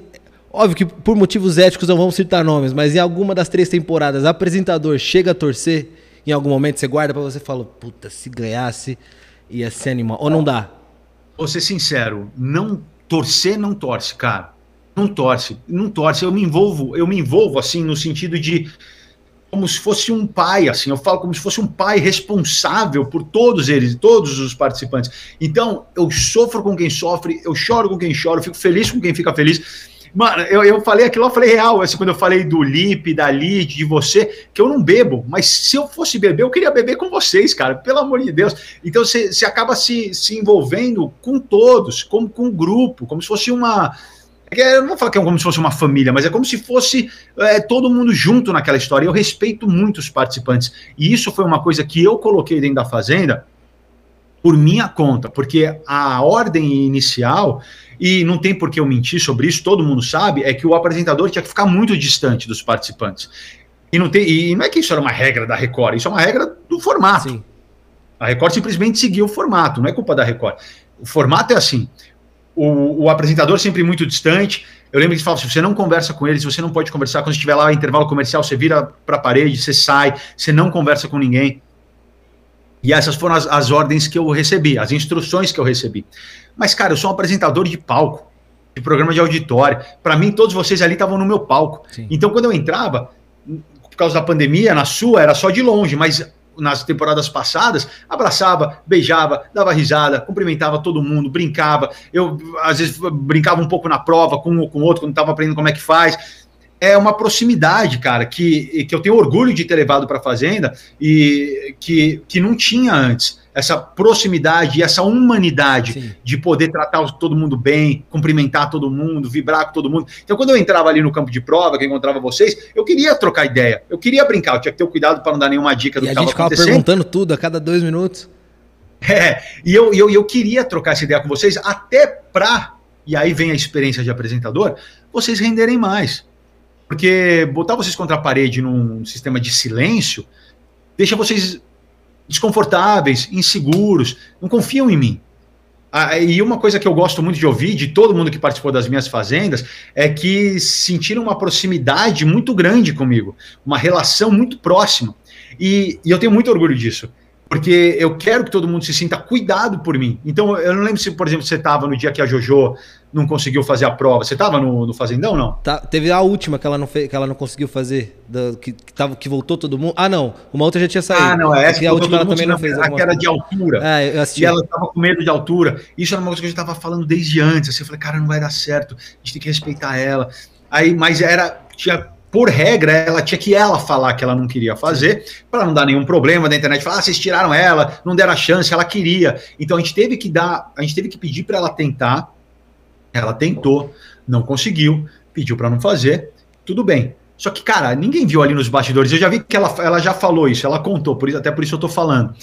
óbvio que por motivos éticos não vamos citar nomes, mas em alguma das três temporadas, apresentador chega a torcer, em algum momento você guarda para você e fala, puta, se ganhasse, ia ser animal. Ou não dá? Vou ser sincero, não torcer não torce, cara. Não torce, não torce. Eu me envolvo, eu me envolvo assim no sentido de como se fosse um pai, assim, eu falo como se fosse um pai responsável por todos eles, todos os participantes. Então, eu sofro com quem sofre, eu choro com quem chora, eu fico feliz com quem fica feliz. Mano, eu, eu falei aquilo, eu falei real, assim, quando eu falei do Lipe, da Lid, de você, que eu não bebo, mas se eu fosse beber, eu queria beber com vocês, cara, pelo amor de Deus. Então você, você acaba se, se envolvendo com todos, como com um grupo, como se fosse uma. É eu não vou falar que é como se fosse uma família, mas é como se fosse é, todo mundo junto naquela história. Eu respeito muito os participantes. E isso foi uma coisa que eu coloquei dentro da Fazenda por minha conta, porque a ordem inicial e não tem por que eu mentir sobre isso, todo mundo sabe, é que o apresentador tinha que ficar muito distante dos participantes. E não, tem, e não é que isso era uma regra da Record, isso é uma regra do formato. Sim. A Record simplesmente seguiu o formato, não é culpa da Record. O formato é assim: o, o, apresentador sempre muito distante. Eu lembro que ele falava: se você não conversa com eles, você não pode conversar. Quando estiver lá, intervalo comercial, você vira para a parede, você sai, você não conversa com ninguém. E essas foram as, as ordens que eu recebi, as instruções que eu recebi. Mas, cara, eu sou um apresentador de palco, de programa de auditório. Para mim, todos vocês ali estavam no meu palco. Sim. Então, quando eu entrava, por causa da pandemia, na sua era só de longe, mas nas temporadas passadas, abraçava, beijava, dava risada, cumprimentava todo mundo, brincava. Eu, às vezes, brincava um pouco na prova com um ou com outro, quando estava aprendendo como é que faz. É uma proximidade, cara, que, que eu tenho orgulho de ter levado para a Fazenda e que, que não tinha antes essa proximidade e essa humanidade Sim. de poder tratar todo mundo bem, cumprimentar todo mundo, vibrar com todo mundo. Então, quando eu entrava ali no campo de prova, que eu encontrava vocês, eu queria trocar ideia, eu queria brincar, eu tinha que ter o cuidado para não dar nenhuma dica do e que estava acontecendo. a gente ficava perguntando tudo a cada dois minutos. É, e eu, eu, eu queria trocar essa ideia com vocês até para, e aí vem a experiência de apresentador, vocês renderem mais. Porque botar vocês contra a parede num sistema de silêncio deixa vocês desconfortáveis, inseguros, não confiam em mim. Ah, e uma coisa que eu gosto muito de ouvir de todo mundo que participou das minhas fazendas é que sentiram uma proximidade muito grande comigo, uma relação muito próxima. E, e eu tenho muito orgulho disso porque eu quero que todo mundo se sinta cuidado por mim. Então, eu não lembro se, por exemplo, você estava no dia que a JoJo não conseguiu fazer a prova. Você estava no, no Fazendão, não? Tá, teve a última que ela não, fez, que ela não conseguiu fazer, da, que, que, tava, que voltou todo mundo. Ah, não, uma outra já tinha saído. Ah, não, é essa que a última ela também não fez. Aquela era de altura. É, eu assisti. E ela estava com medo de altura. Isso era uma coisa que a gente estava falando desde antes. Assim, eu falei, cara, não vai dar certo, a gente tem que respeitar ela. Aí, mas era, tinha por regra, ela tinha que ela falar que ela não queria fazer, para não dar nenhum problema da internet, falar, ah, vocês tiraram ela, não deram a chance, ela queria. Então a gente teve que dar, a gente teve que pedir para ela tentar. Ela tentou, não conseguiu, pediu para não fazer, tudo bem. Só que, cara, ninguém viu ali nos bastidores. Eu já vi que ela, ela já falou isso, ela contou, por isso, até por isso eu tô falando.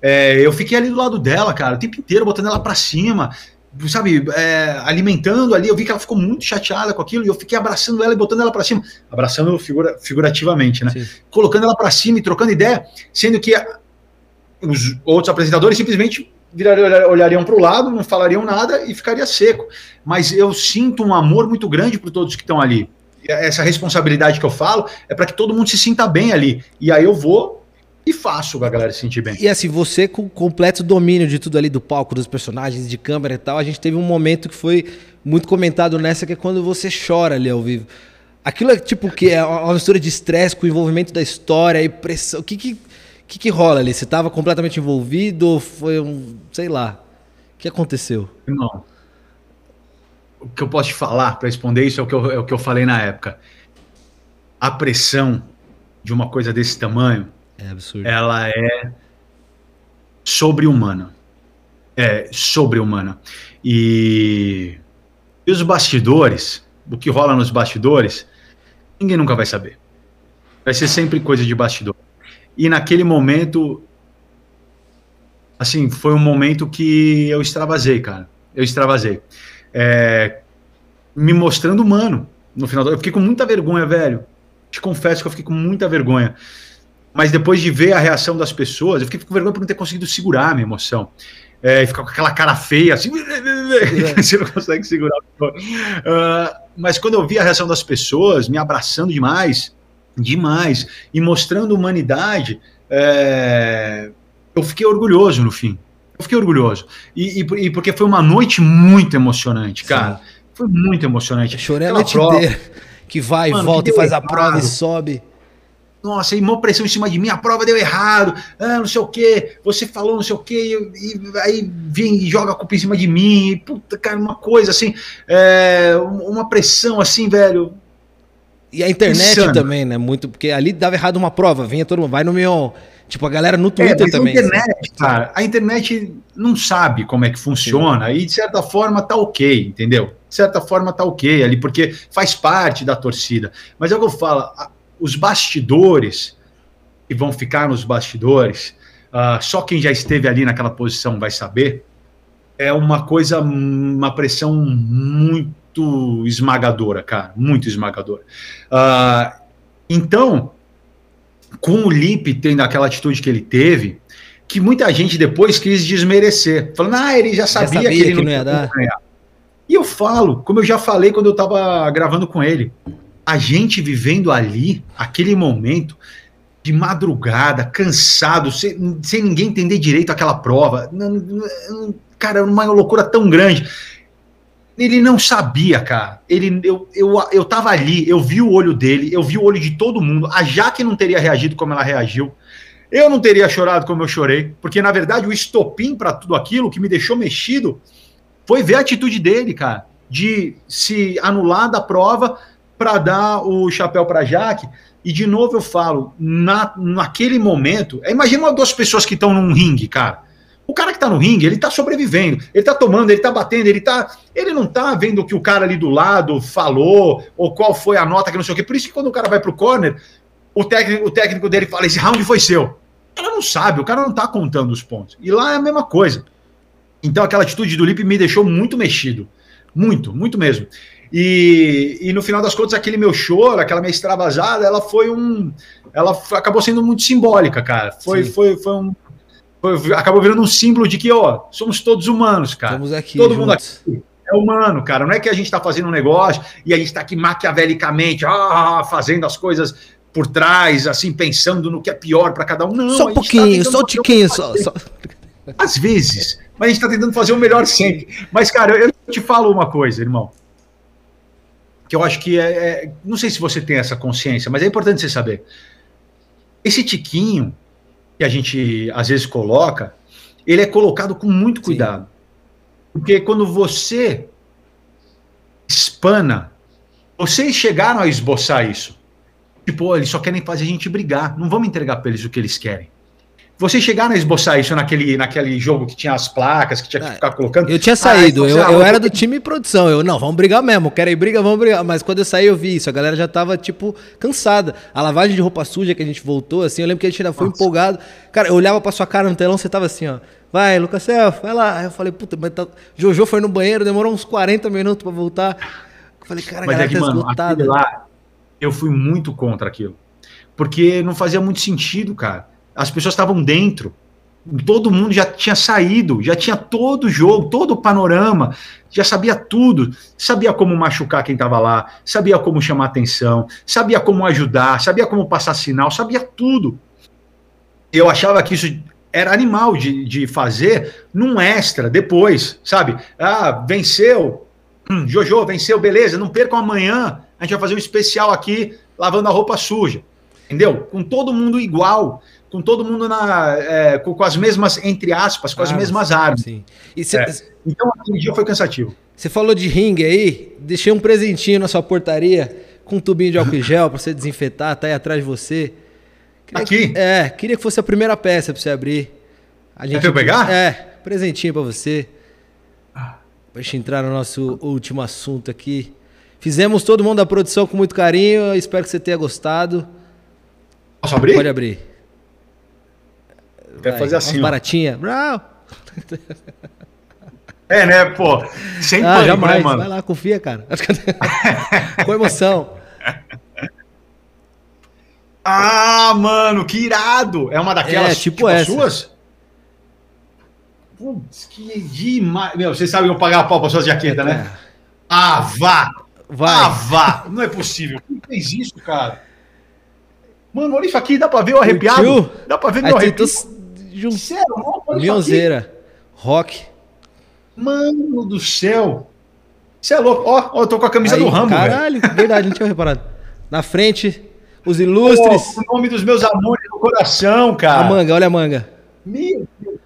É, eu fiquei ali do lado dela, cara, o tempo inteiro botando ela para cima sabe, é, alimentando ali, eu vi que ela ficou muito chateada com aquilo e eu fiquei abraçando ela e botando ela para cima, abraçando figura, figurativamente, né? Sim. Colocando ela para cima e trocando ideia, sendo que os outros apresentadores simplesmente virariam, olhariam para o lado, não falariam nada e ficaria seco. Mas eu sinto um amor muito grande por todos que estão ali. Essa responsabilidade que eu falo é para que todo mundo se sinta bem ali. E aí eu vou e faço a galera se sentir bem. E assim, você com completo domínio de tudo ali, do palco, dos personagens, de câmera e tal, a gente teve um momento que foi muito comentado nessa, que é quando você chora ali ao vivo. Aquilo é tipo o quê? É uma mistura de estresse com o envolvimento da história e pressão. O que que, que, que rola ali? Você estava completamente envolvido ou foi um. sei lá. O que aconteceu? Não. O que eu posso te falar para responder isso é o, que eu, é o que eu falei na época. A pressão de uma coisa desse tamanho é absurdo. Ela é sobre-humana. É sobre-humana. E, e os bastidores, o que rola nos bastidores, ninguém nunca vai saber. Vai ser sempre coisa de bastidor. E naquele momento, assim, foi um momento que eu extravasei, cara. Eu extravasei. É, me mostrando humano. No final, eu fiquei com muita vergonha, velho. Te confesso que eu fiquei com muita vergonha mas depois de ver a reação das pessoas, eu fiquei com vergonha por não ter conseguido segurar a minha emoção. É, e ficar com aquela cara feia, assim, você não consegue segurar. Uh, mas quando eu vi a reação das pessoas, me abraçando demais, demais, e mostrando humanidade, é, eu fiquei orgulhoso no fim. Eu fiquei orgulhoso. E, e, e porque foi uma noite muito emocionante, cara. Sim. Foi muito emocionante. Eu chorei a noite prova. inteira. Que vai, Mano, volta e faz errado. a prova e sobe nossa, e uma pressão em cima de mim, a prova deu errado, ah, não sei o que, você falou não sei o que, e, e, aí vem e joga a culpa em cima de mim, e, puta, cara, uma coisa assim, é, uma pressão assim, velho. E a internet insano. também, né? Muito, porque ali dava errado uma prova, vinha todo mundo, vai no meu. Tipo, a galera no é, Twitter é, também. A internet, assim. cara, a internet não sabe como é que funciona, Sim. e de certa forma tá ok, entendeu? De certa forma tá ok ali, porque faz parte da torcida. Mas é o que eu falo, os bastidores, que vão ficar nos bastidores, uh, só quem já esteve ali naquela posição vai saber, é uma coisa, uma pressão muito esmagadora, cara, muito esmagadora. Uh, então, com o Lipe tendo aquela atitude que ele teve, que muita gente depois quis desmerecer, falando, ah, ele já sabia, já sabia que ele que não, ia dar. Ganhar. E eu falo, como eu já falei quando eu estava gravando com ele, a gente vivendo ali, aquele momento, de madrugada, cansado, sem, sem ninguém entender direito aquela prova. Cara, uma loucura tão grande. Ele não sabia, cara. Ele, eu, eu, eu tava ali, eu vi o olho dele, eu vi o olho de todo mundo. A Jaque não teria reagido como ela reagiu. Eu não teria chorado como eu chorei, porque na verdade o estopim para tudo aquilo que me deixou mexido foi ver a atitude dele, cara, de se anular da prova para dar o chapéu para Jaque. E de novo eu falo, na, naquele momento, imagina duas pessoas que estão num ringue, cara. O cara que tá no ringue, ele tá sobrevivendo, ele tá tomando, ele tá batendo, ele tá. Ele não tá vendo o que o cara ali do lado falou, ou qual foi a nota que não sei o quê. Por isso que quando o cara vai pro corner, o técnico, o técnico dele fala: esse round foi seu. O cara não sabe, o cara não tá contando os pontos. E lá é a mesma coisa. Então aquela atitude do Lipe me deixou muito mexido. Muito, muito mesmo. E, e no final das contas, aquele meu choro, aquela minha extravasada, ela foi um. Ela acabou sendo muito simbólica, cara. Foi, foi, foi um. Foi, acabou virando um símbolo de que, ó, somos todos humanos, cara. Estamos aqui. Todo juntos. mundo aqui é humano, cara. Não é que a gente está fazendo um negócio e a gente está aqui maquiavelicamente, ah, fazendo as coisas por trás, assim, pensando no que é pior para cada um. Não, só um tá pouquinho, tá só um tiquinho, só, só. Às vezes, mas a gente está tentando fazer o melhor sempre. Mas, cara, eu te falo uma coisa, irmão que eu acho que é, é, Não sei se você tem essa consciência, mas é importante você saber. Esse tiquinho que a gente às vezes coloca, ele é colocado com muito cuidado. Sim. Porque quando você espana, vocês chegaram a esboçar isso. Tipo, eles só querem fazer a gente brigar. Não vamos entregar para eles o que eles querem. Vocês chegaram a esboçar isso naquele, naquele jogo que tinha as placas, que tinha que ah, ficar colocando? Eu tinha saído, ah, eu, eu era do time produção. Eu, não, vamos brigar mesmo, quero ir briga, vamos brigar. Mas quando eu saí, eu vi isso. A galera já tava, tipo, cansada. A lavagem de roupa suja que a gente voltou, assim, eu lembro que a gente ainda foi Nossa. empolgado. Cara, eu olhava pra sua cara no telão, você tava assim, ó. Vai, Lucas Celso, vai lá. Aí eu falei, puta, mas tá... Jojo foi no banheiro, demorou uns 40 minutos pra voltar. Eu falei, cara, a galera é que, tá mano, esgotada. Lá, eu fui muito contra aquilo. Porque não fazia muito sentido, cara. As pessoas estavam dentro todo mundo já tinha saído, já tinha todo o jogo, todo o panorama, já sabia tudo, sabia como machucar quem estava lá, sabia como chamar atenção, sabia como ajudar, sabia como passar sinal, sabia tudo. Eu achava que isso era animal de, de fazer num extra depois, sabe? Ah, venceu, hum, Jojo, venceu, beleza, não percam amanhã, a gente vai fazer um especial aqui lavando a roupa suja, entendeu? Com todo mundo igual com todo mundo na, é, com, com, as mesmas, entre aspas, com as ah, mesmas armas. Cê, é. Então, aquele dia foi cansativo. Você falou de ringue aí, deixei um presentinho na sua portaria com um tubinho de álcool gel para você desinfetar, tá aí atrás de você. Queria Aqui? Que, é, queria que fosse a primeira peça para você abrir. A gente, Quer pegar? É, presentinho para você. Pra gente entrar no nosso último assunto aqui. Fizemos todo mundo da produção com muito carinho, espero que você tenha gostado. Posso abrir? Pode abrir. Quer fazer assim. Baratinha. É, né, pô? Sem ah, pânico, né, jamais. Né, mano? Vai lá, confia, cara. Com emoção. Ah, mano, que irado! É uma daquelas é, tipo, tipo essa. suas? Putz, que demais. Meu, vocês sabem eu pagar a pau pra suas jaquetas, é, né? Ah, vá! Vai. Ah, vá! Não é possível. Quem fez isso, cara? Mano, olha isso aqui, dá pra ver o arrepiado? Dá pra ver meu arrepio? Mionzeira. Rock. Mano do céu. Você é louco. Ó, ó, eu tô com a camisa Aí, do Rambo, Caralho, velho. verdade, não tinha reparado. Na frente, os ilustres. Pô, o nome dos meus amores do coração, cara. A manga, olha a manga. Meu Deus.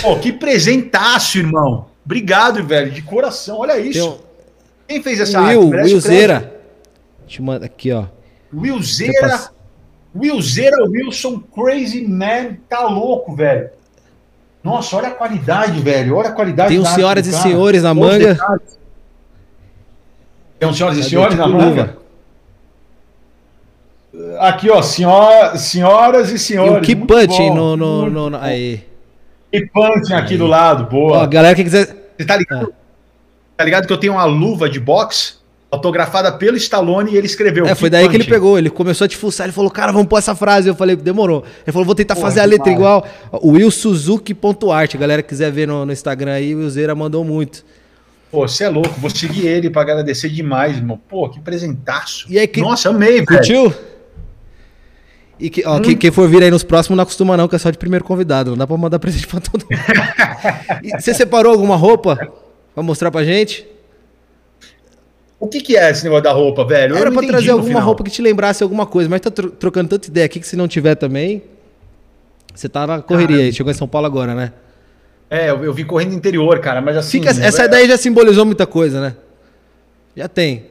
Pô, que presentaço, irmão. Obrigado, velho, de coração. Olha isso. Um... Quem fez essa Will, arte? Willzeira. Te manda aqui, ó. Willzeira. Willzeira Wilson, Crazy Man, tá louco, velho. Nossa, olha a qualidade, velho. Olha a qualidade. Tem um senhoras e senhores na manga. Tem um senhoras e senhores na manga. Aqui, ó, senhora, senhoras e senhores. E o Keep Punching no, no, no, no, Aí. Keep Punching aqui do lado, boa. Ó, galera que quiser. Você tá ligado? Ah. Tá ligado que eu tenho uma luva de boxe? Autografada pelo Stallone e ele escreveu. É, foi daí punch. que ele pegou. Ele começou a te fuçar. Ele falou, cara, vamos pôr essa frase. Eu falei, demorou. Ele falou, vou tentar Porra, fazer a letra igual. O Will Suzuki.art. Galera quiser ver no, no Instagram aí, o Zera mandou muito. Pô, você é louco, vou seguir ele para agradecer demais, irmão. Pô, que presentaço. E aí, que... Nossa, amei, Curtiu? velho. E que, ó, hum. quem, quem, for vir aí nos próximos não acostuma não, que é só de primeiro convidado. Não dá pra mandar presente pra todo mundo. você separou alguma roupa pra mostrar pra gente? O que, que é esse negócio da roupa, velho? Era pra trazer alguma final. roupa que te lembrasse alguma coisa, mas tá trocando tanta ideia aqui que se não tiver também, você tá na correria cara, aí. Chegou em São Paulo agora, né? É, eu, eu vim correndo interior, cara, mas assim. Fica, essa é... daí já simbolizou muita coisa, né? Já tem.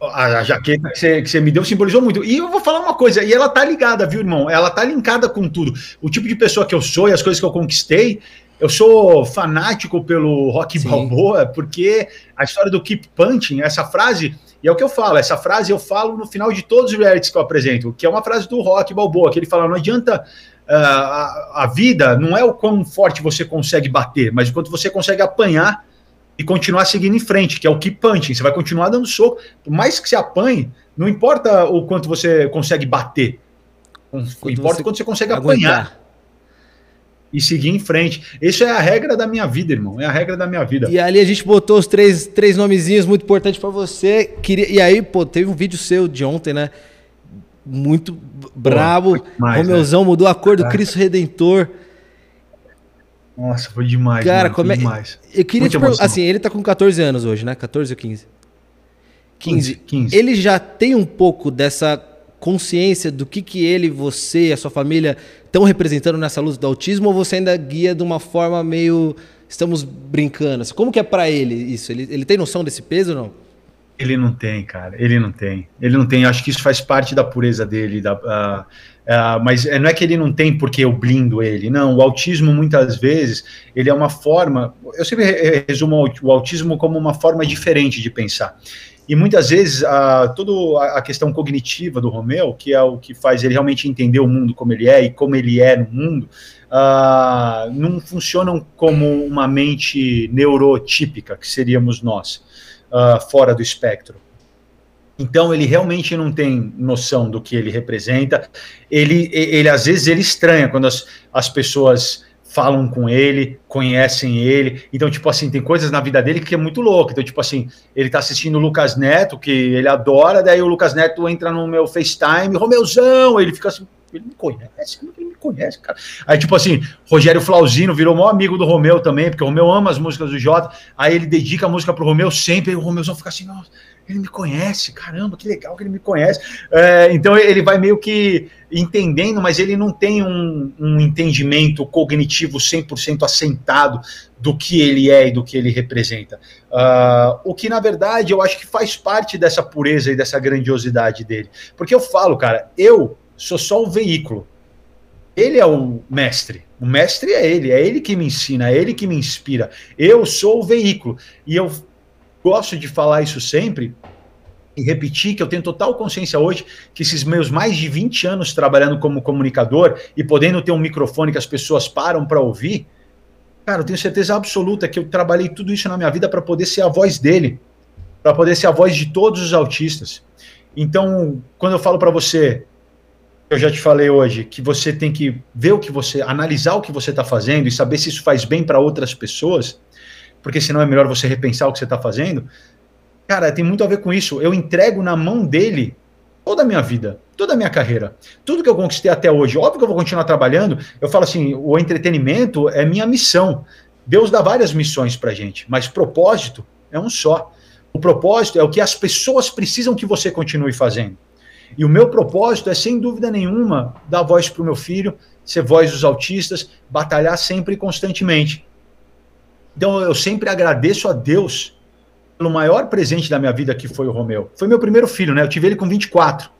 A, a jaqueta que você, que você me deu simbolizou muito. E eu vou falar uma coisa, e ela tá ligada, viu, irmão? Ela tá linkada com tudo. O tipo de pessoa que eu sou e as coisas que eu conquistei. Eu sou fanático pelo rock Sim. balboa, porque a história do keep punching, essa frase, e é o que eu falo, essa frase eu falo no final de todos os realities que eu apresento, que é uma frase do rock balboa, que ele fala: não adianta uh, a, a vida, não é o quão forte você consegue bater, mas o quanto você consegue apanhar e continuar seguindo em frente, que é o keep punching. Você vai continuar dando soco. Por mais que você apanhe, não importa o quanto você consegue bater. Importa o quanto você consegue aguentar. apanhar. E seguir em frente. Isso é a regra da minha vida, irmão. É a regra da minha vida. E ali a gente botou os três, três nomezinhos muito importantes para você. Queria... E aí, pô, teve um vídeo seu de ontem, né? Muito brabo. Pô, Romeuzão né? mudou a cor do Cristo Redentor. Nossa, foi demais. Cara, mano, como é. Demais. Eu queria te perguntar. Assim, ele tá com 14 anos hoje, né? 14 ou 15? 15. 15. Ele já tem um pouco dessa consciência do que, que ele, você e a sua família estão representando nessa luta do autismo ou você ainda guia de uma forma meio. Estamos brincando? Como que é para ele isso? Ele, ele tem noção desse peso ou não? Ele não tem, cara. Ele não tem. Ele não tem. Acho que isso faz parte da pureza dele, da, uh, Uh, mas é, não é que ele não tem porque eu blindo ele, não. O autismo, muitas vezes, ele é uma forma. Eu sempre resumo o autismo como uma forma diferente de pensar. E muitas vezes, uh, toda a questão cognitiva do Romeu, que é o que faz ele realmente entender o mundo como ele é e como ele é no mundo, uh, não funcionam como uma mente neurotípica, que seríamos nós, fora do espectro. Então ele realmente não tem noção do que ele representa. Ele, ele às vezes ele estranha quando as, as pessoas falam com ele, conhecem ele. Então, tipo assim, tem coisas na vida dele que é muito louco. Então, tipo assim, ele tá assistindo o Lucas Neto, que ele adora, daí o Lucas Neto entra no meu FaceTime, Romeuzão, ele fica assim, ele me conhece, ele me conhece, cara. Aí, tipo assim, Rogério Flauzino virou maior amigo do Romeu também, porque o Romeu ama as músicas do Jota, aí ele dedica a música pro Romeu sempre, e o Romeuzão fica assim, nossa, ele me conhece, caramba, que legal que ele me conhece. É, então ele vai meio que entendendo, mas ele não tem um, um entendimento cognitivo 100% assentado do que ele é e do que ele representa. Uh, o que, na verdade, eu acho que faz parte dessa pureza e dessa grandiosidade dele. Porque eu falo, cara, eu sou só o veículo. Ele é o mestre. O mestre é ele, é ele que me ensina, é ele que me inspira. Eu sou o veículo. E eu gosto de falar isso sempre e repetir que eu tenho total consciência hoje que esses meus mais de 20 anos trabalhando como comunicador e podendo ter um microfone que as pessoas param para ouvir, cara, eu tenho certeza absoluta que eu trabalhei tudo isso na minha vida para poder ser a voz dele, para poder ser a voz de todos os autistas. Então, quando eu falo para você, eu já te falei hoje, que você tem que ver o que você, analisar o que você está fazendo e saber se isso faz bem para outras pessoas, porque senão é melhor você repensar o que você está fazendo. Cara, tem muito a ver com isso. Eu entrego na mão dele toda a minha vida, toda a minha carreira, tudo que eu conquistei até hoje. Óbvio que eu vou continuar trabalhando. Eu falo assim, o entretenimento é minha missão. Deus dá várias missões para gente, mas propósito é um só. O propósito é o que as pessoas precisam que você continue fazendo. E o meu propósito é, sem dúvida nenhuma, dar voz para o meu filho, ser voz dos autistas, batalhar sempre e constantemente. Então eu sempre agradeço a Deus pelo maior presente da minha vida que foi o Romeu. Foi meu primeiro filho, né? Eu tive ele com 24.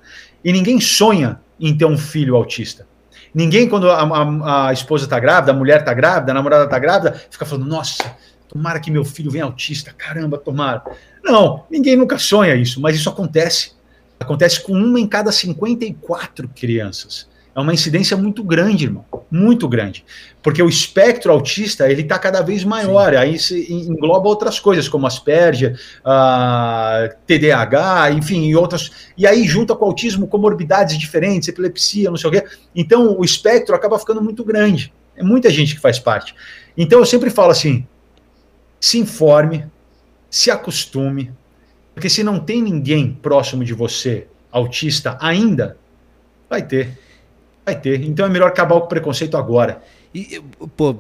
E ninguém sonha em ter um filho autista. Ninguém, quando a, a, a esposa está grávida, a mulher está grávida, a namorada está grávida, fica falando, nossa, tomara que meu filho venha autista, caramba, tomara. Não, ninguém nunca sonha isso, mas isso acontece. Acontece com uma em cada 54 crianças. É uma incidência muito grande, irmão, muito grande, porque o espectro autista ele está cada vez maior. Sim. Aí se engloba outras coisas como Asperger, uh, TDAH, enfim, e outras. E aí junta com o autismo comorbidades diferentes, epilepsia, não sei o quê. Então o espectro acaba ficando muito grande. É muita gente que faz parte. Então eu sempre falo assim: se informe, se acostume, porque se não tem ninguém próximo de você autista ainda, vai ter. Vai ter. Então é melhor acabar com o preconceito agora. E, pô,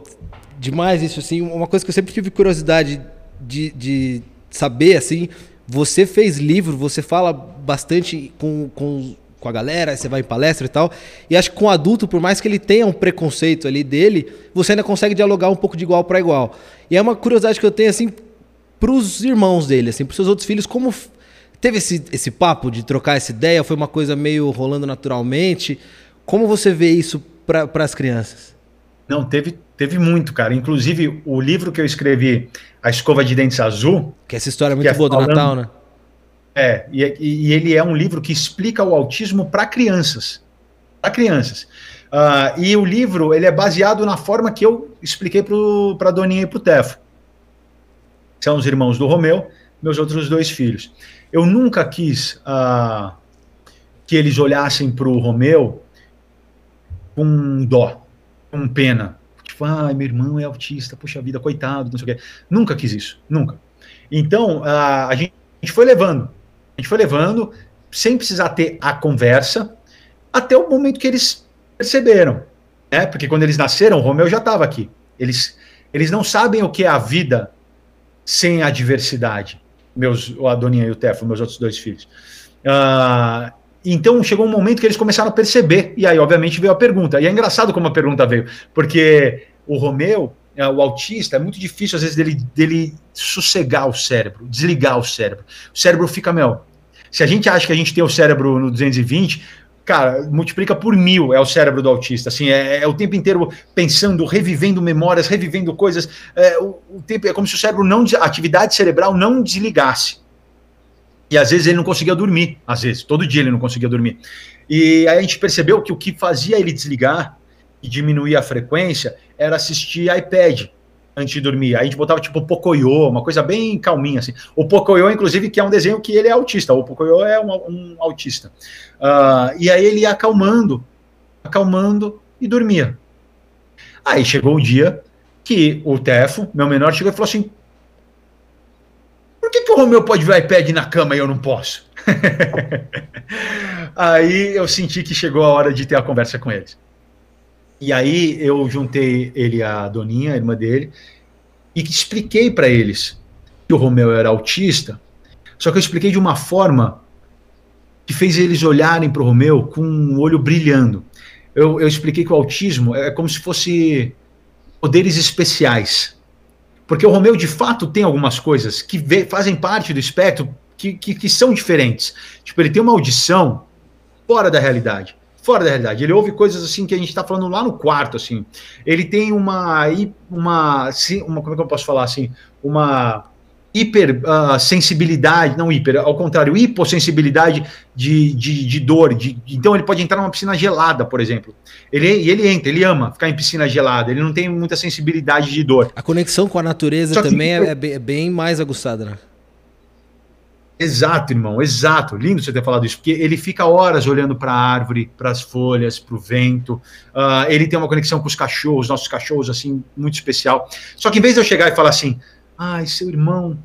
demais isso, assim. Uma coisa que eu sempre tive curiosidade de, de saber, assim, você fez livro, você fala bastante com, com, com a galera, você vai em palestra e tal. E acho que com o adulto, por mais que ele tenha um preconceito ali dele, você ainda consegue dialogar um pouco de igual para igual. E é uma curiosidade que eu tenho, assim, pros irmãos dele, assim, pros seus outros filhos, como teve esse, esse papo de trocar essa ideia? Foi uma coisa meio rolando naturalmente? Como você vê isso para as crianças? Não, teve, teve muito, cara. Inclusive, o livro que eu escrevi, A Escova de Dentes Azul. Que essa história é muito é boa falando, do Natal, né? É, e, e, ele é um livro que explica o autismo para crianças. Para crianças. Uh, e o livro ele é baseado na forma que eu expliquei para a Doninha e para o Tefo. São os irmãos do Romeu, meus outros dois filhos. Eu nunca quis uh, que eles olhassem para o Romeu com dó com pena. Tipo, ai, meu irmão é autista, puxa vida, coitado, não sei o quê. Nunca quis isso, nunca. Então, a, a gente foi levando, a gente foi levando, sem precisar ter a conversa, até o momento que eles perceberam. Né? Porque quando eles nasceram, o Romeu já estava aqui. Eles, eles não sabem o que é a vida sem a diversidade. Meus, a Doninha e o Tefo, meus outros dois filhos. Uh, então chegou um momento que eles começaram a perceber, e aí, obviamente, veio a pergunta. E é engraçado como a pergunta veio, porque o Romeu, é, o autista, é muito difícil, às vezes, dele, dele sossegar o cérebro, desligar o cérebro. O cérebro fica, meu. Se a gente acha que a gente tem o cérebro no 220, cara, multiplica por mil é o cérebro do autista. Assim, é, é o tempo inteiro pensando, revivendo memórias, revivendo coisas. É, o, o tempo, é como se o cérebro não. A atividade cerebral não desligasse. E às vezes ele não conseguia dormir, às vezes, todo dia ele não conseguia dormir. E aí a gente percebeu que o que fazia ele desligar e diminuir a frequência era assistir iPad antes de dormir. Aí a gente botava tipo Pocoyo, uma coisa bem calminha assim. O Pocoyo, inclusive, que é um desenho que ele é autista. O Pocoyo é um, um autista. Uh, e aí ele ia acalmando, acalmando e dormia. Aí chegou o dia que o Tefo, meu menor, chegou e falou assim: por que, que o Romeu pode ver iPad na cama e eu não posso? aí eu senti que chegou a hora de ter a conversa com eles. E aí eu juntei ele a Doninha, a irmã dele, e expliquei para eles que o Romeu era autista, só que eu expliquei de uma forma que fez eles olharem para o Romeu com o um olho brilhando. Eu, eu expliquei que o autismo é como se fosse poderes especiais. Porque o Romeu, de fato, tem algumas coisas que vê, fazem parte do espectro que, que, que, são diferentes. Tipo, ele tem uma audição fora da realidade. Fora da realidade. Ele ouve coisas assim que a gente está falando lá no quarto, assim. Ele tem uma, uma, uma. Como é que eu posso falar assim? Uma hipersensibilidade, uh, não hiper, ao contrário, hipossensibilidade de, de, de dor. De, então ele pode entrar numa piscina gelada, por exemplo. Ele, ele entra, ele ama ficar em piscina gelada, ele não tem muita sensibilidade de dor. A conexão com a natureza também é, é, bem mais aguçada, né? Exato, irmão, exato. Lindo você ter falado isso, porque ele fica horas olhando para a árvore, para as folhas, para o vento. Uh, ele tem uma conexão com os cachorros, nossos cachorros, assim, muito especial. Só que em vez de eu chegar e falar assim, ai, seu irmão,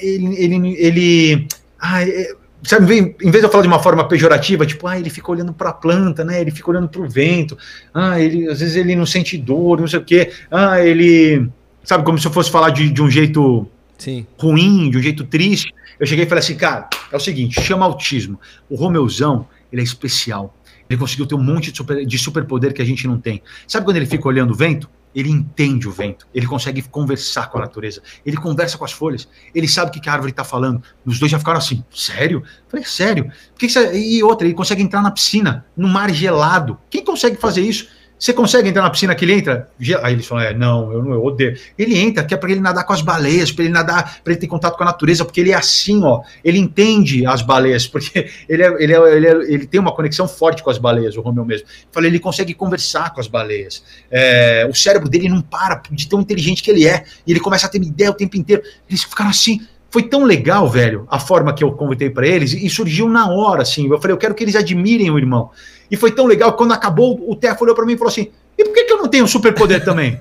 ele, ele, ele ai, é, sabe, em vez de eu falar de uma forma pejorativa, tipo, ah, ele fica olhando para a planta, né? Ele fica olhando para o vento. Ah, ele às vezes ele não sente dor, não sei o quê. Ah, ele, sabe, como se eu fosse falar de, de um jeito Sim. ruim, de um jeito triste. Eu cheguei e falei assim, cara, é o seguinte, chama autismo. O Romeuzão, ele é especial. Ele conseguiu ter um monte de, super, de superpoder que a gente não tem. Sabe quando ele fica olhando o vento? ele entende o vento, ele consegue conversar com a natureza, ele conversa com as folhas, ele sabe o que a árvore está falando. Os dois já ficaram assim, sério? Eu falei, sério? Que que você... E outra, ele consegue entrar na piscina, no mar gelado. Quem consegue fazer isso? Você consegue entrar na piscina que ele entra? Aí eles falam: é, não, eu não eu odeio. Ele entra, que é para ele nadar com as baleias, para ele nadar, para ele ter contato com a natureza, porque ele é assim, ó. Ele entende as baleias, porque ele, é, ele, é, ele, é, ele tem uma conexão forte com as baleias, o Romeu mesmo. Falei, ele consegue conversar com as baleias. É, o cérebro dele não para de tão inteligente que ele é. E ele começa a ter ideia o tempo inteiro. Eles ficaram assim. Foi tão legal, velho, a forma que eu convidei para eles, e surgiu na hora, assim. Eu falei, eu quero que eles admirem o irmão. E foi tão legal que quando acabou, o Tefa olhou para mim e falou assim: e por que, que eu não tenho superpoder também?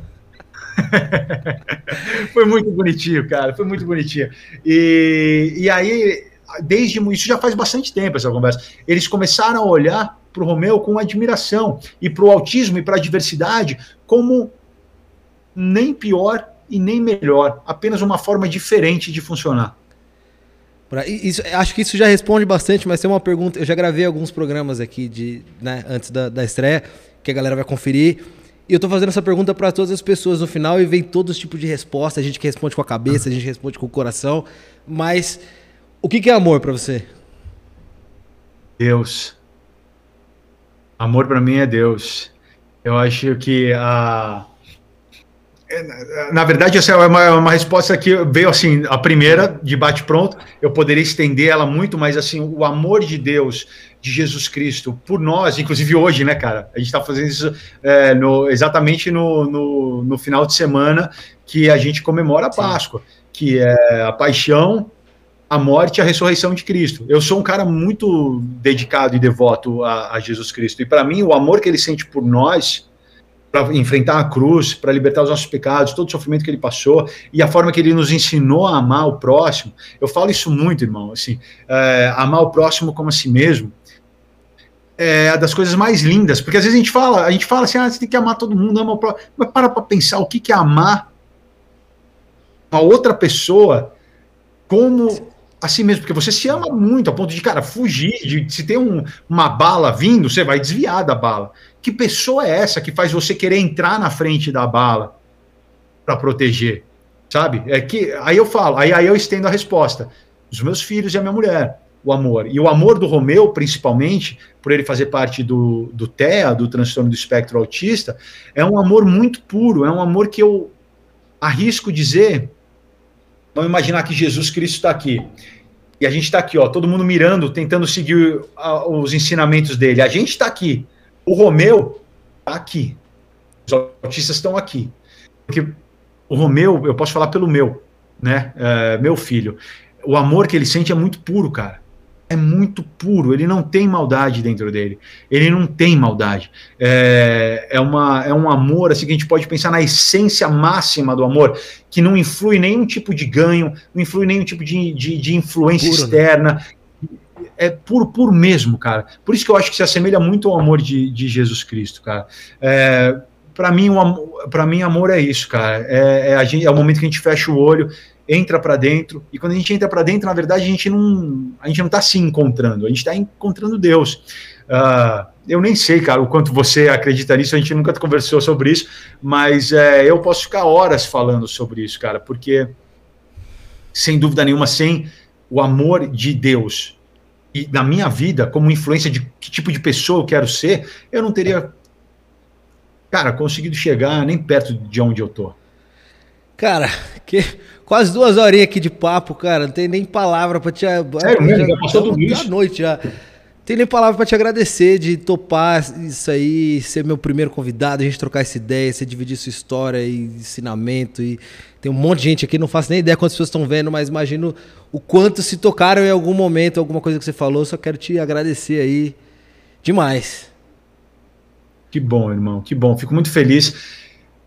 foi muito bonitinho, cara. Foi muito bonitinho. E, e aí, desde isso já faz bastante tempo essa conversa. Eles começaram a olhar para o Romeu com admiração e para o autismo e para a diversidade como nem pior e nem melhor, apenas uma forma diferente de funcionar. Isso, acho que isso já responde bastante, mas tem uma pergunta. Eu já gravei alguns programas aqui de, né, antes da, da estreia, que a galera vai conferir. E eu tô fazendo essa pergunta para todas as pessoas no final e vem todos os tipos de resposta. A gente que responde com a cabeça, a gente responde com o coração. Mas o que, que é amor para você? Deus. Amor para mim é Deus. Eu acho que a na verdade, essa é uma, uma, resposta que veio assim, a primeira, de bate-pronto, eu poderia estender ela muito, mas assim, o amor de Deus, de Jesus Cristo, por nós, inclusive hoje, né, cara? A gente está fazendo isso é, no, exatamente no, no, no, final de semana que a gente comemora a Páscoa, que é a paixão, a morte e a ressurreição de Cristo. Eu sou um cara muito dedicado e devoto a, a Jesus Cristo, e para mim, o amor que ele sente por nós para enfrentar a cruz, para libertar os nossos pecados, todo o sofrimento que ele passou e a forma que ele nos ensinou a amar o próximo. Eu falo isso muito, irmão, assim, é, amar o próximo como a si mesmo é das coisas mais lindas, porque às vezes a gente fala, a gente fala assim, ah, você tem que amar todo mundo, ama o próximo, mas para para pensar o que, que é amar uma outra pessoa como a si mesmo, porque você se ama muito, a ponto de, cara, fugir, de se tem um, uma bala vindo, você vai desviar da bala. Que pessoa é essa que faz você querer entrar na frente da bala para proteger? Sabe? É que aí eu falo, aí, aí eu estendo a resposta. Os meus filhos e a minha mulher, o amor. E o amor do Romeu, principalmente, por ele fazer parte do, do TEA, do transtorno do espectro autista, é um amor muito puro, é um amor que eu arrisco dizer. Vamos imaginar que Jesus Cristo está aqui. E a gente está aqui, ó, todo mundo mirando, tentando seguir os ensinamentos dele. A gente está aqui. O Romeu está aqui. Os autistas estão aqui. Porque o Romeu, eu posso falar pelo meu, né? É, meu filho. O amor que ele sente é muito puro, cara é muito puro, ele não tem maldade dentro dele, ele não tem maldade. É, é, uma, é um amor, assim, que a gente pode pensar na essência máxima do amor, que não influi nenhum tipo de ganho, não influi nenhum tipo de, de, de influência puro, né? externa. Né? É puro, puro mesmo, cara. Por isso que eu acho que se assemelha muito ao amor de, de Jesus Cristo, cara. É, para mim, para mim, amor é isso, cara. É, é, gente, é o momento que a gente fecha o olho entra para dentro, e quando a gente entra para dentro, na verdade, a gente não a gente não está se encontrando, a gente está encontrando Deus. Uh, eu nem sei, cara, o quanto você acredita nisso, a gente nunca conversou sobre isso, mas é, eu posso ficar horas falando sobre isso, cara, porque, sem dúvida nenhuma, sem o amor de Deus e na minha vida, como influência de que tipo de pessoa eu quero ser, eu não teria, cara, conseguido chegar nem perto de onde eu tô. Cara, que quase duas horinhas aqui de papo, cara. Não tem nem palavra para te. Sério, mesmo? Já passou do noite já. Tem nem palavra para te agradecer de topar isso aí, ser meu primeiro convidado, a gente trocar essa ideia, você dividir sua história e ensinamento. E tem um monte de gente aqui, não faço nem ideia quantas pessoas estão vendo, mas imagino o quanto se tocaram em algum momento, alguma coisa que você falou. Só quero te agradecer aí demais. Que bom, irmão, que bom. Fico muito feliz.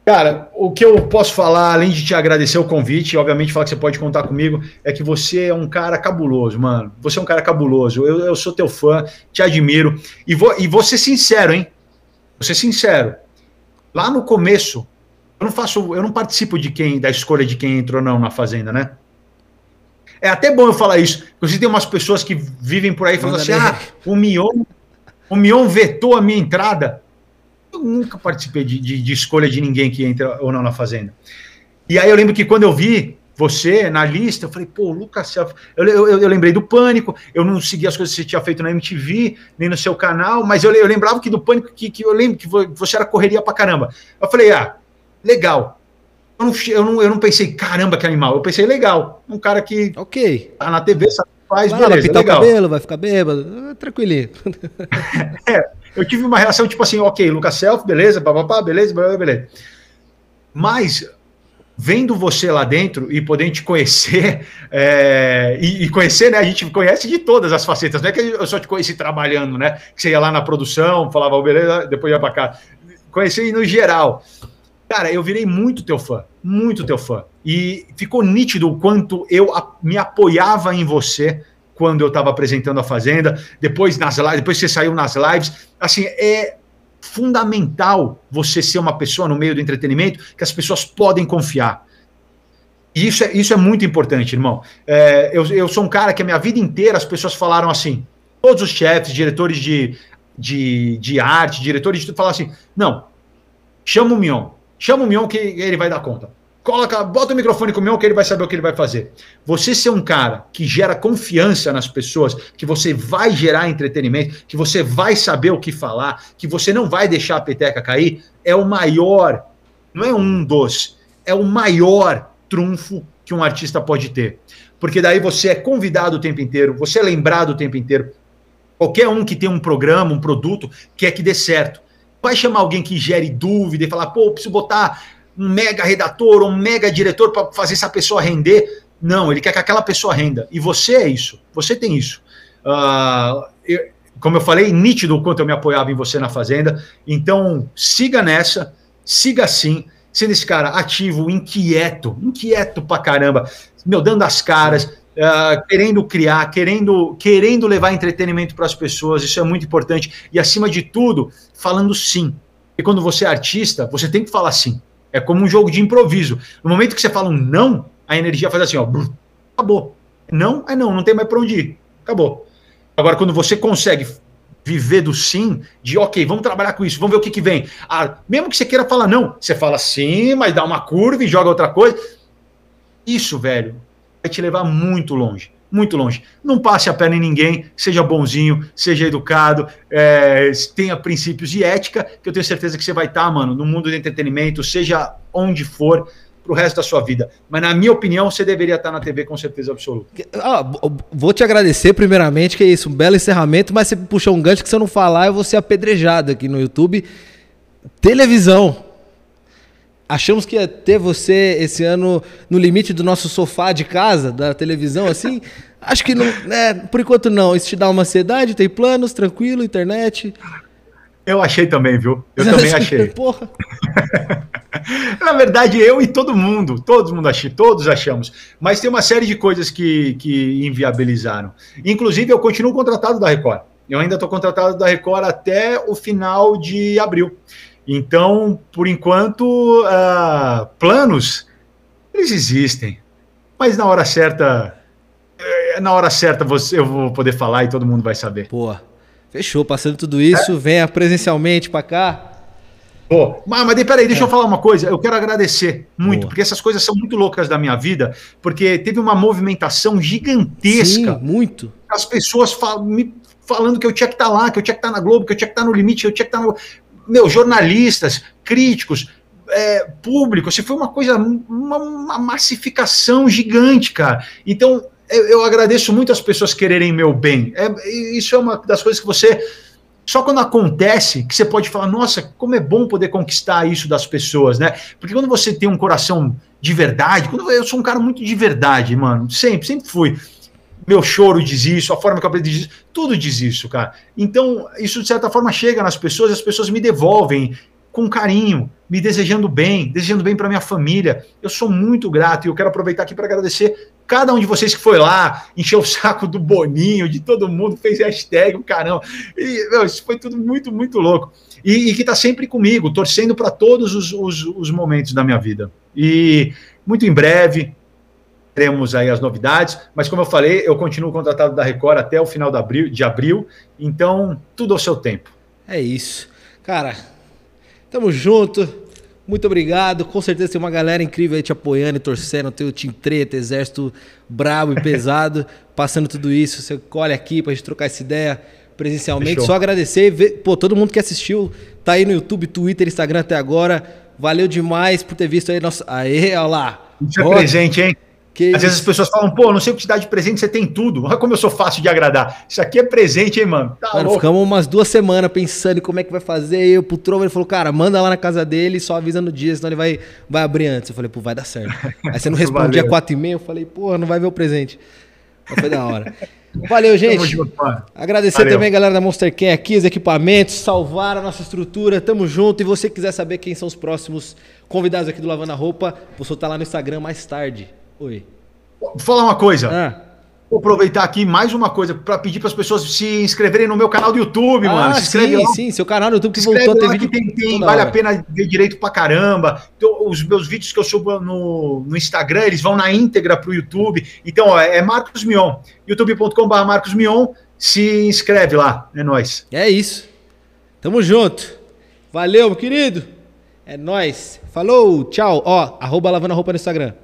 Cara, o que eu posso falar, além de te agradecer o convite, obviamente falar que você pode contar comigo, é que você é um cara cabuloso, mano. Você é um cara cabuloso. Eu, eu sou teu fã, te admiro. E vou, e vou ser sincero, hein? Vou ser sincero. Lá no começo, eu não faço, eu não participo de quem, da escolha de quem entrou não na Fazenda, né? É até bom eu falar isso. Inclusive, tem umas pessoas que vivem por aí falando assim: ah, o Mion, o Mion vetou a minha entrada. Eu nunca participei de, de, de, escolha de ninguém que entra ou não na Fazenda. E aí eu lembro que quando eu vi você na lista, eu falei, pô, Lucas eu, eu, eu, lembrei do Pânico, eu não segui as coisas que você tinha feito na MTV, nem no seu canal, mas eu, eu lembrava que do Pânico, que, que eu lembro que você era correria pra caramba. Eu falei, ah, legal. Eu não, eu não, eu não pensei, caramba, que animal. Eu pensei, legal. Um cara que ok tá na TV, sabe, faz, vai beleza, vai legal. o cabelo, vai ficar bêbado, tranquilinho. é, eu tive uma reação tipo assim, ok, Lucas Self, beleza, papapá, beleza, beleza. Mas vendo você lá dentro e podendo te conhecer, é, e, e, conhecer, né? A gente conhece de todas as facetas, não é que eu só te conheci trabalhando, né? Que você ia lá na produção, falava, oh, beleza, depois ia para cá. Conheci no geral. Cara, eu virei muito teu fã, muito teu fã. E ficou nítido o quanto eu me apoiava em você quando eu estava apresentando a Fazenda, depois nas lives, depois você saiu nas lives. Assim, é fundamental você ser uma pessoa no meio do entretenimento que as pessoas podem confiar. E isso é, isso é muito importante, irmão. É, eu, eu sou um cara que a minha vida inteira as pessoas falaram assim, todos os chefes, diretores de, de, de arte, diretores de tudo, falaram assim, não, chama o Mion, Chama o Mion que ele vai dar conta. Coloca, bota o microfone com o Mion que ele vai saber o que ele vai fazer. Você ser um cara que gera confiança nas pessoas, que você vai gerar entretenimento, que você vai saber o que falar, que você não vai deixar a peteca cair, é o maior, não é um dos, é o maior trunfo que um artista pode ter. Porque daí você é convidado o tempo inteiro, você é lembrado o tempo inteiro. Qualquer um que tem um programa, um produto, quer que dê certo vai chamar alguém que gere dúvida e falar, pô, preciso botar um mega redator ou um mega diretor para fazer essa pessoa render. Não, ele quer que aquela pessoa renda. E você é isso. Você tem isso. Uh, eu, como eu falei, nítido o quanto eu me apoiava em você na Fazenda. Então, siga nessa, siga assim, sendo esse cara ativo, inquieto, inquieto pra caramba, meu, dando as caras, uh, querendo criar, querendo, querendo levar entretenimento para as pessoas, isso é muito importante. E acima de tudo, falando sim. E quando você é artista, você tem que falar sim. É como um jogo de improviso. No momento que você fala um não, a energia faz assim, ó, acabou. Não é não, não tem mais para onde ir. Acabou. Agora, quando você consegue viver do sim, de ok, vamos trabalhar com isso, vamos ver o que, que vem. Ah, mesmo que você queira falar não, você fala sim, mas dá uma curva e joga outra coisa. Isso, velho, vai te levar muito longe. Muito longe. Não passe a perna em ninguém, seja bonzinho, seja educado, é, tenha princípios de ética, que eu tenho certeza que você vai estar, tá, mano, no mundo do entretenimento, seja onde for, pro resto da sua vida. Mas, na minha opinião, você deveria estar na TV com certeza absoluta. Ah, vou te agradecer, primeiramente, que é isso, um belo encerramento, mas você puxou um gancho que se eu não falar, eu vou ser apedrejado aqui no YouTube. Televisão. Achamos que ia ter você esse ano no limite do nosso sofá de casa, da televisão, assim. Acho que não, né, por enquanto não. Isso te dá uma ansiedade, tem planos, tranquilo, internet. Eu achei também, viu? Eu também achei. Porra. Na verdade, eu e todo mundo, todo mundo achei, todos achamos. Mas tem uma série de coisas que, que inviabilizaram. Inclusive, eu continuo contratado da Record. Eu ainda estou contratado da Record até o final de abril. Então, por enquanto, uh, planos, eles existem. Mas na hora certa, eh, na hora certa você, eu vou poder falar e todo mundo vai saber. Pô, fechou. Passando tudo isso, é? venha presencialmente para cá. Pô, mas, mas peraí, deixa é. eu falar uma coisa. Eu quero agradecer muito, Boa. porque essas coisas são muito loucas da minha vida, porque teve uma movimentação gigantesca. Sim, muito. As pessoas fal me falando que eu tinha que estar tá lá, que eu tinha que estar tá na Globo, que eu tinha que estar tá no limite, que eu tinha que estar no meu, jornalistas, críticos, é, público, assim, foi uma coisa, uma, uma, massificação gigante, cara. Então, eu, eu, agradeço muito as pessoas quererem meu bem. É, isso é uma das coisas que você. Só quando acontece que você pode falar, nossa, como é bom poder conquistar isso das pessoas, né? Porque quando você tem um coração de verdade, quando eu sou um cara muito de verdade, mano, sempre, sempre fui meu choro diz isso, a forma que eu aprendi diz isso, tudo diz isso, cara. Então, isso de certa forma chega nas pessoas, as pessoas me devolvem com carinho, me desejando bem, desejando bem para minha família. Eu sou muito grato e eu quero aproveitar aqui para agradecer cada um de vocês que foi lá, encheu o saco do Boninho, de todo mundo, fez hashtag, o caramba. E, meu, isso foi tudo muito, muito louco. E, e que está sempre comigo, torcendo para todos os, os, os momentos da minha vida. E muito em breve, teremos aí as novidades, mas como eu falei, eu continuo contratado da Record até o final de abril, de abril então tudo ao seu tempo. É isso. Cara, tamo junto. Muito obrigado. Com certeza tem uma galera incrível aí te apoiando e torcendo. Tem o Team Treta, exército brabo e pesado, passando tudo isso. Você colhe aqui pra gente trocar essa ideia presencialmente. Fechou. Só agradecer. Ver, pô, todo mundo que assistiu, tá aí no YouTube, Twitter, Instagram até agora. Valeu demais por ter visto aí nosso. Aê, olha lá. Isso é presente, hein? Que Às vezes as pessoas falam, pô, não sei o que te dá de presente, você tem tudo. Olha como eu sou fácil de agradar. Isso aqui é presente, hein, mano? Tá mano, ficamos umas duas semanas pensando em como é que vai fazer. Eu pro Trovo, ele falou, cara, manda lá na casa dele só avisa no dia, senão ele vai, vai abrir antes. Eu falei, pô, vai dar certo. Aí você não respondia quatro e meia, eu falei, pô, não vai ver o presente. Foi da hora. Valeu, gente. Junto, Agradecer Valeu. também, galera da Monster Can aqui, os equipamentos, salvaram a nossa estrutura. Tamo junto. E você quiser saber quem são os próximos convidados aqui do Lavando a Roupa, vou soltar lá no Instagram mais tarde. Oi. Vou falar uma coisa. Ah. Vou aproveitar aqui mais uma coisa para pedir para as pessoas se inscreverem no meu canal do YouTube, ah, mano. Se sim, lá. sim, seu canal do YouTube que voltou a ter vídeo. Tem, tem, vale hora. a pena ver direito pra caramba. Então, os meus vídeos que eu subo no, no Instagram, eles vão na íntegra pro YouTube. Então, ó, é Marcos Mion. youtube.com.br Marcos Mion. Se inscreve lá, é nóis. É isso. Tamo junto. Valeu, meu querido. É nóis. Falou, tchau. Ó, arroba lavando a roupa no Instagram.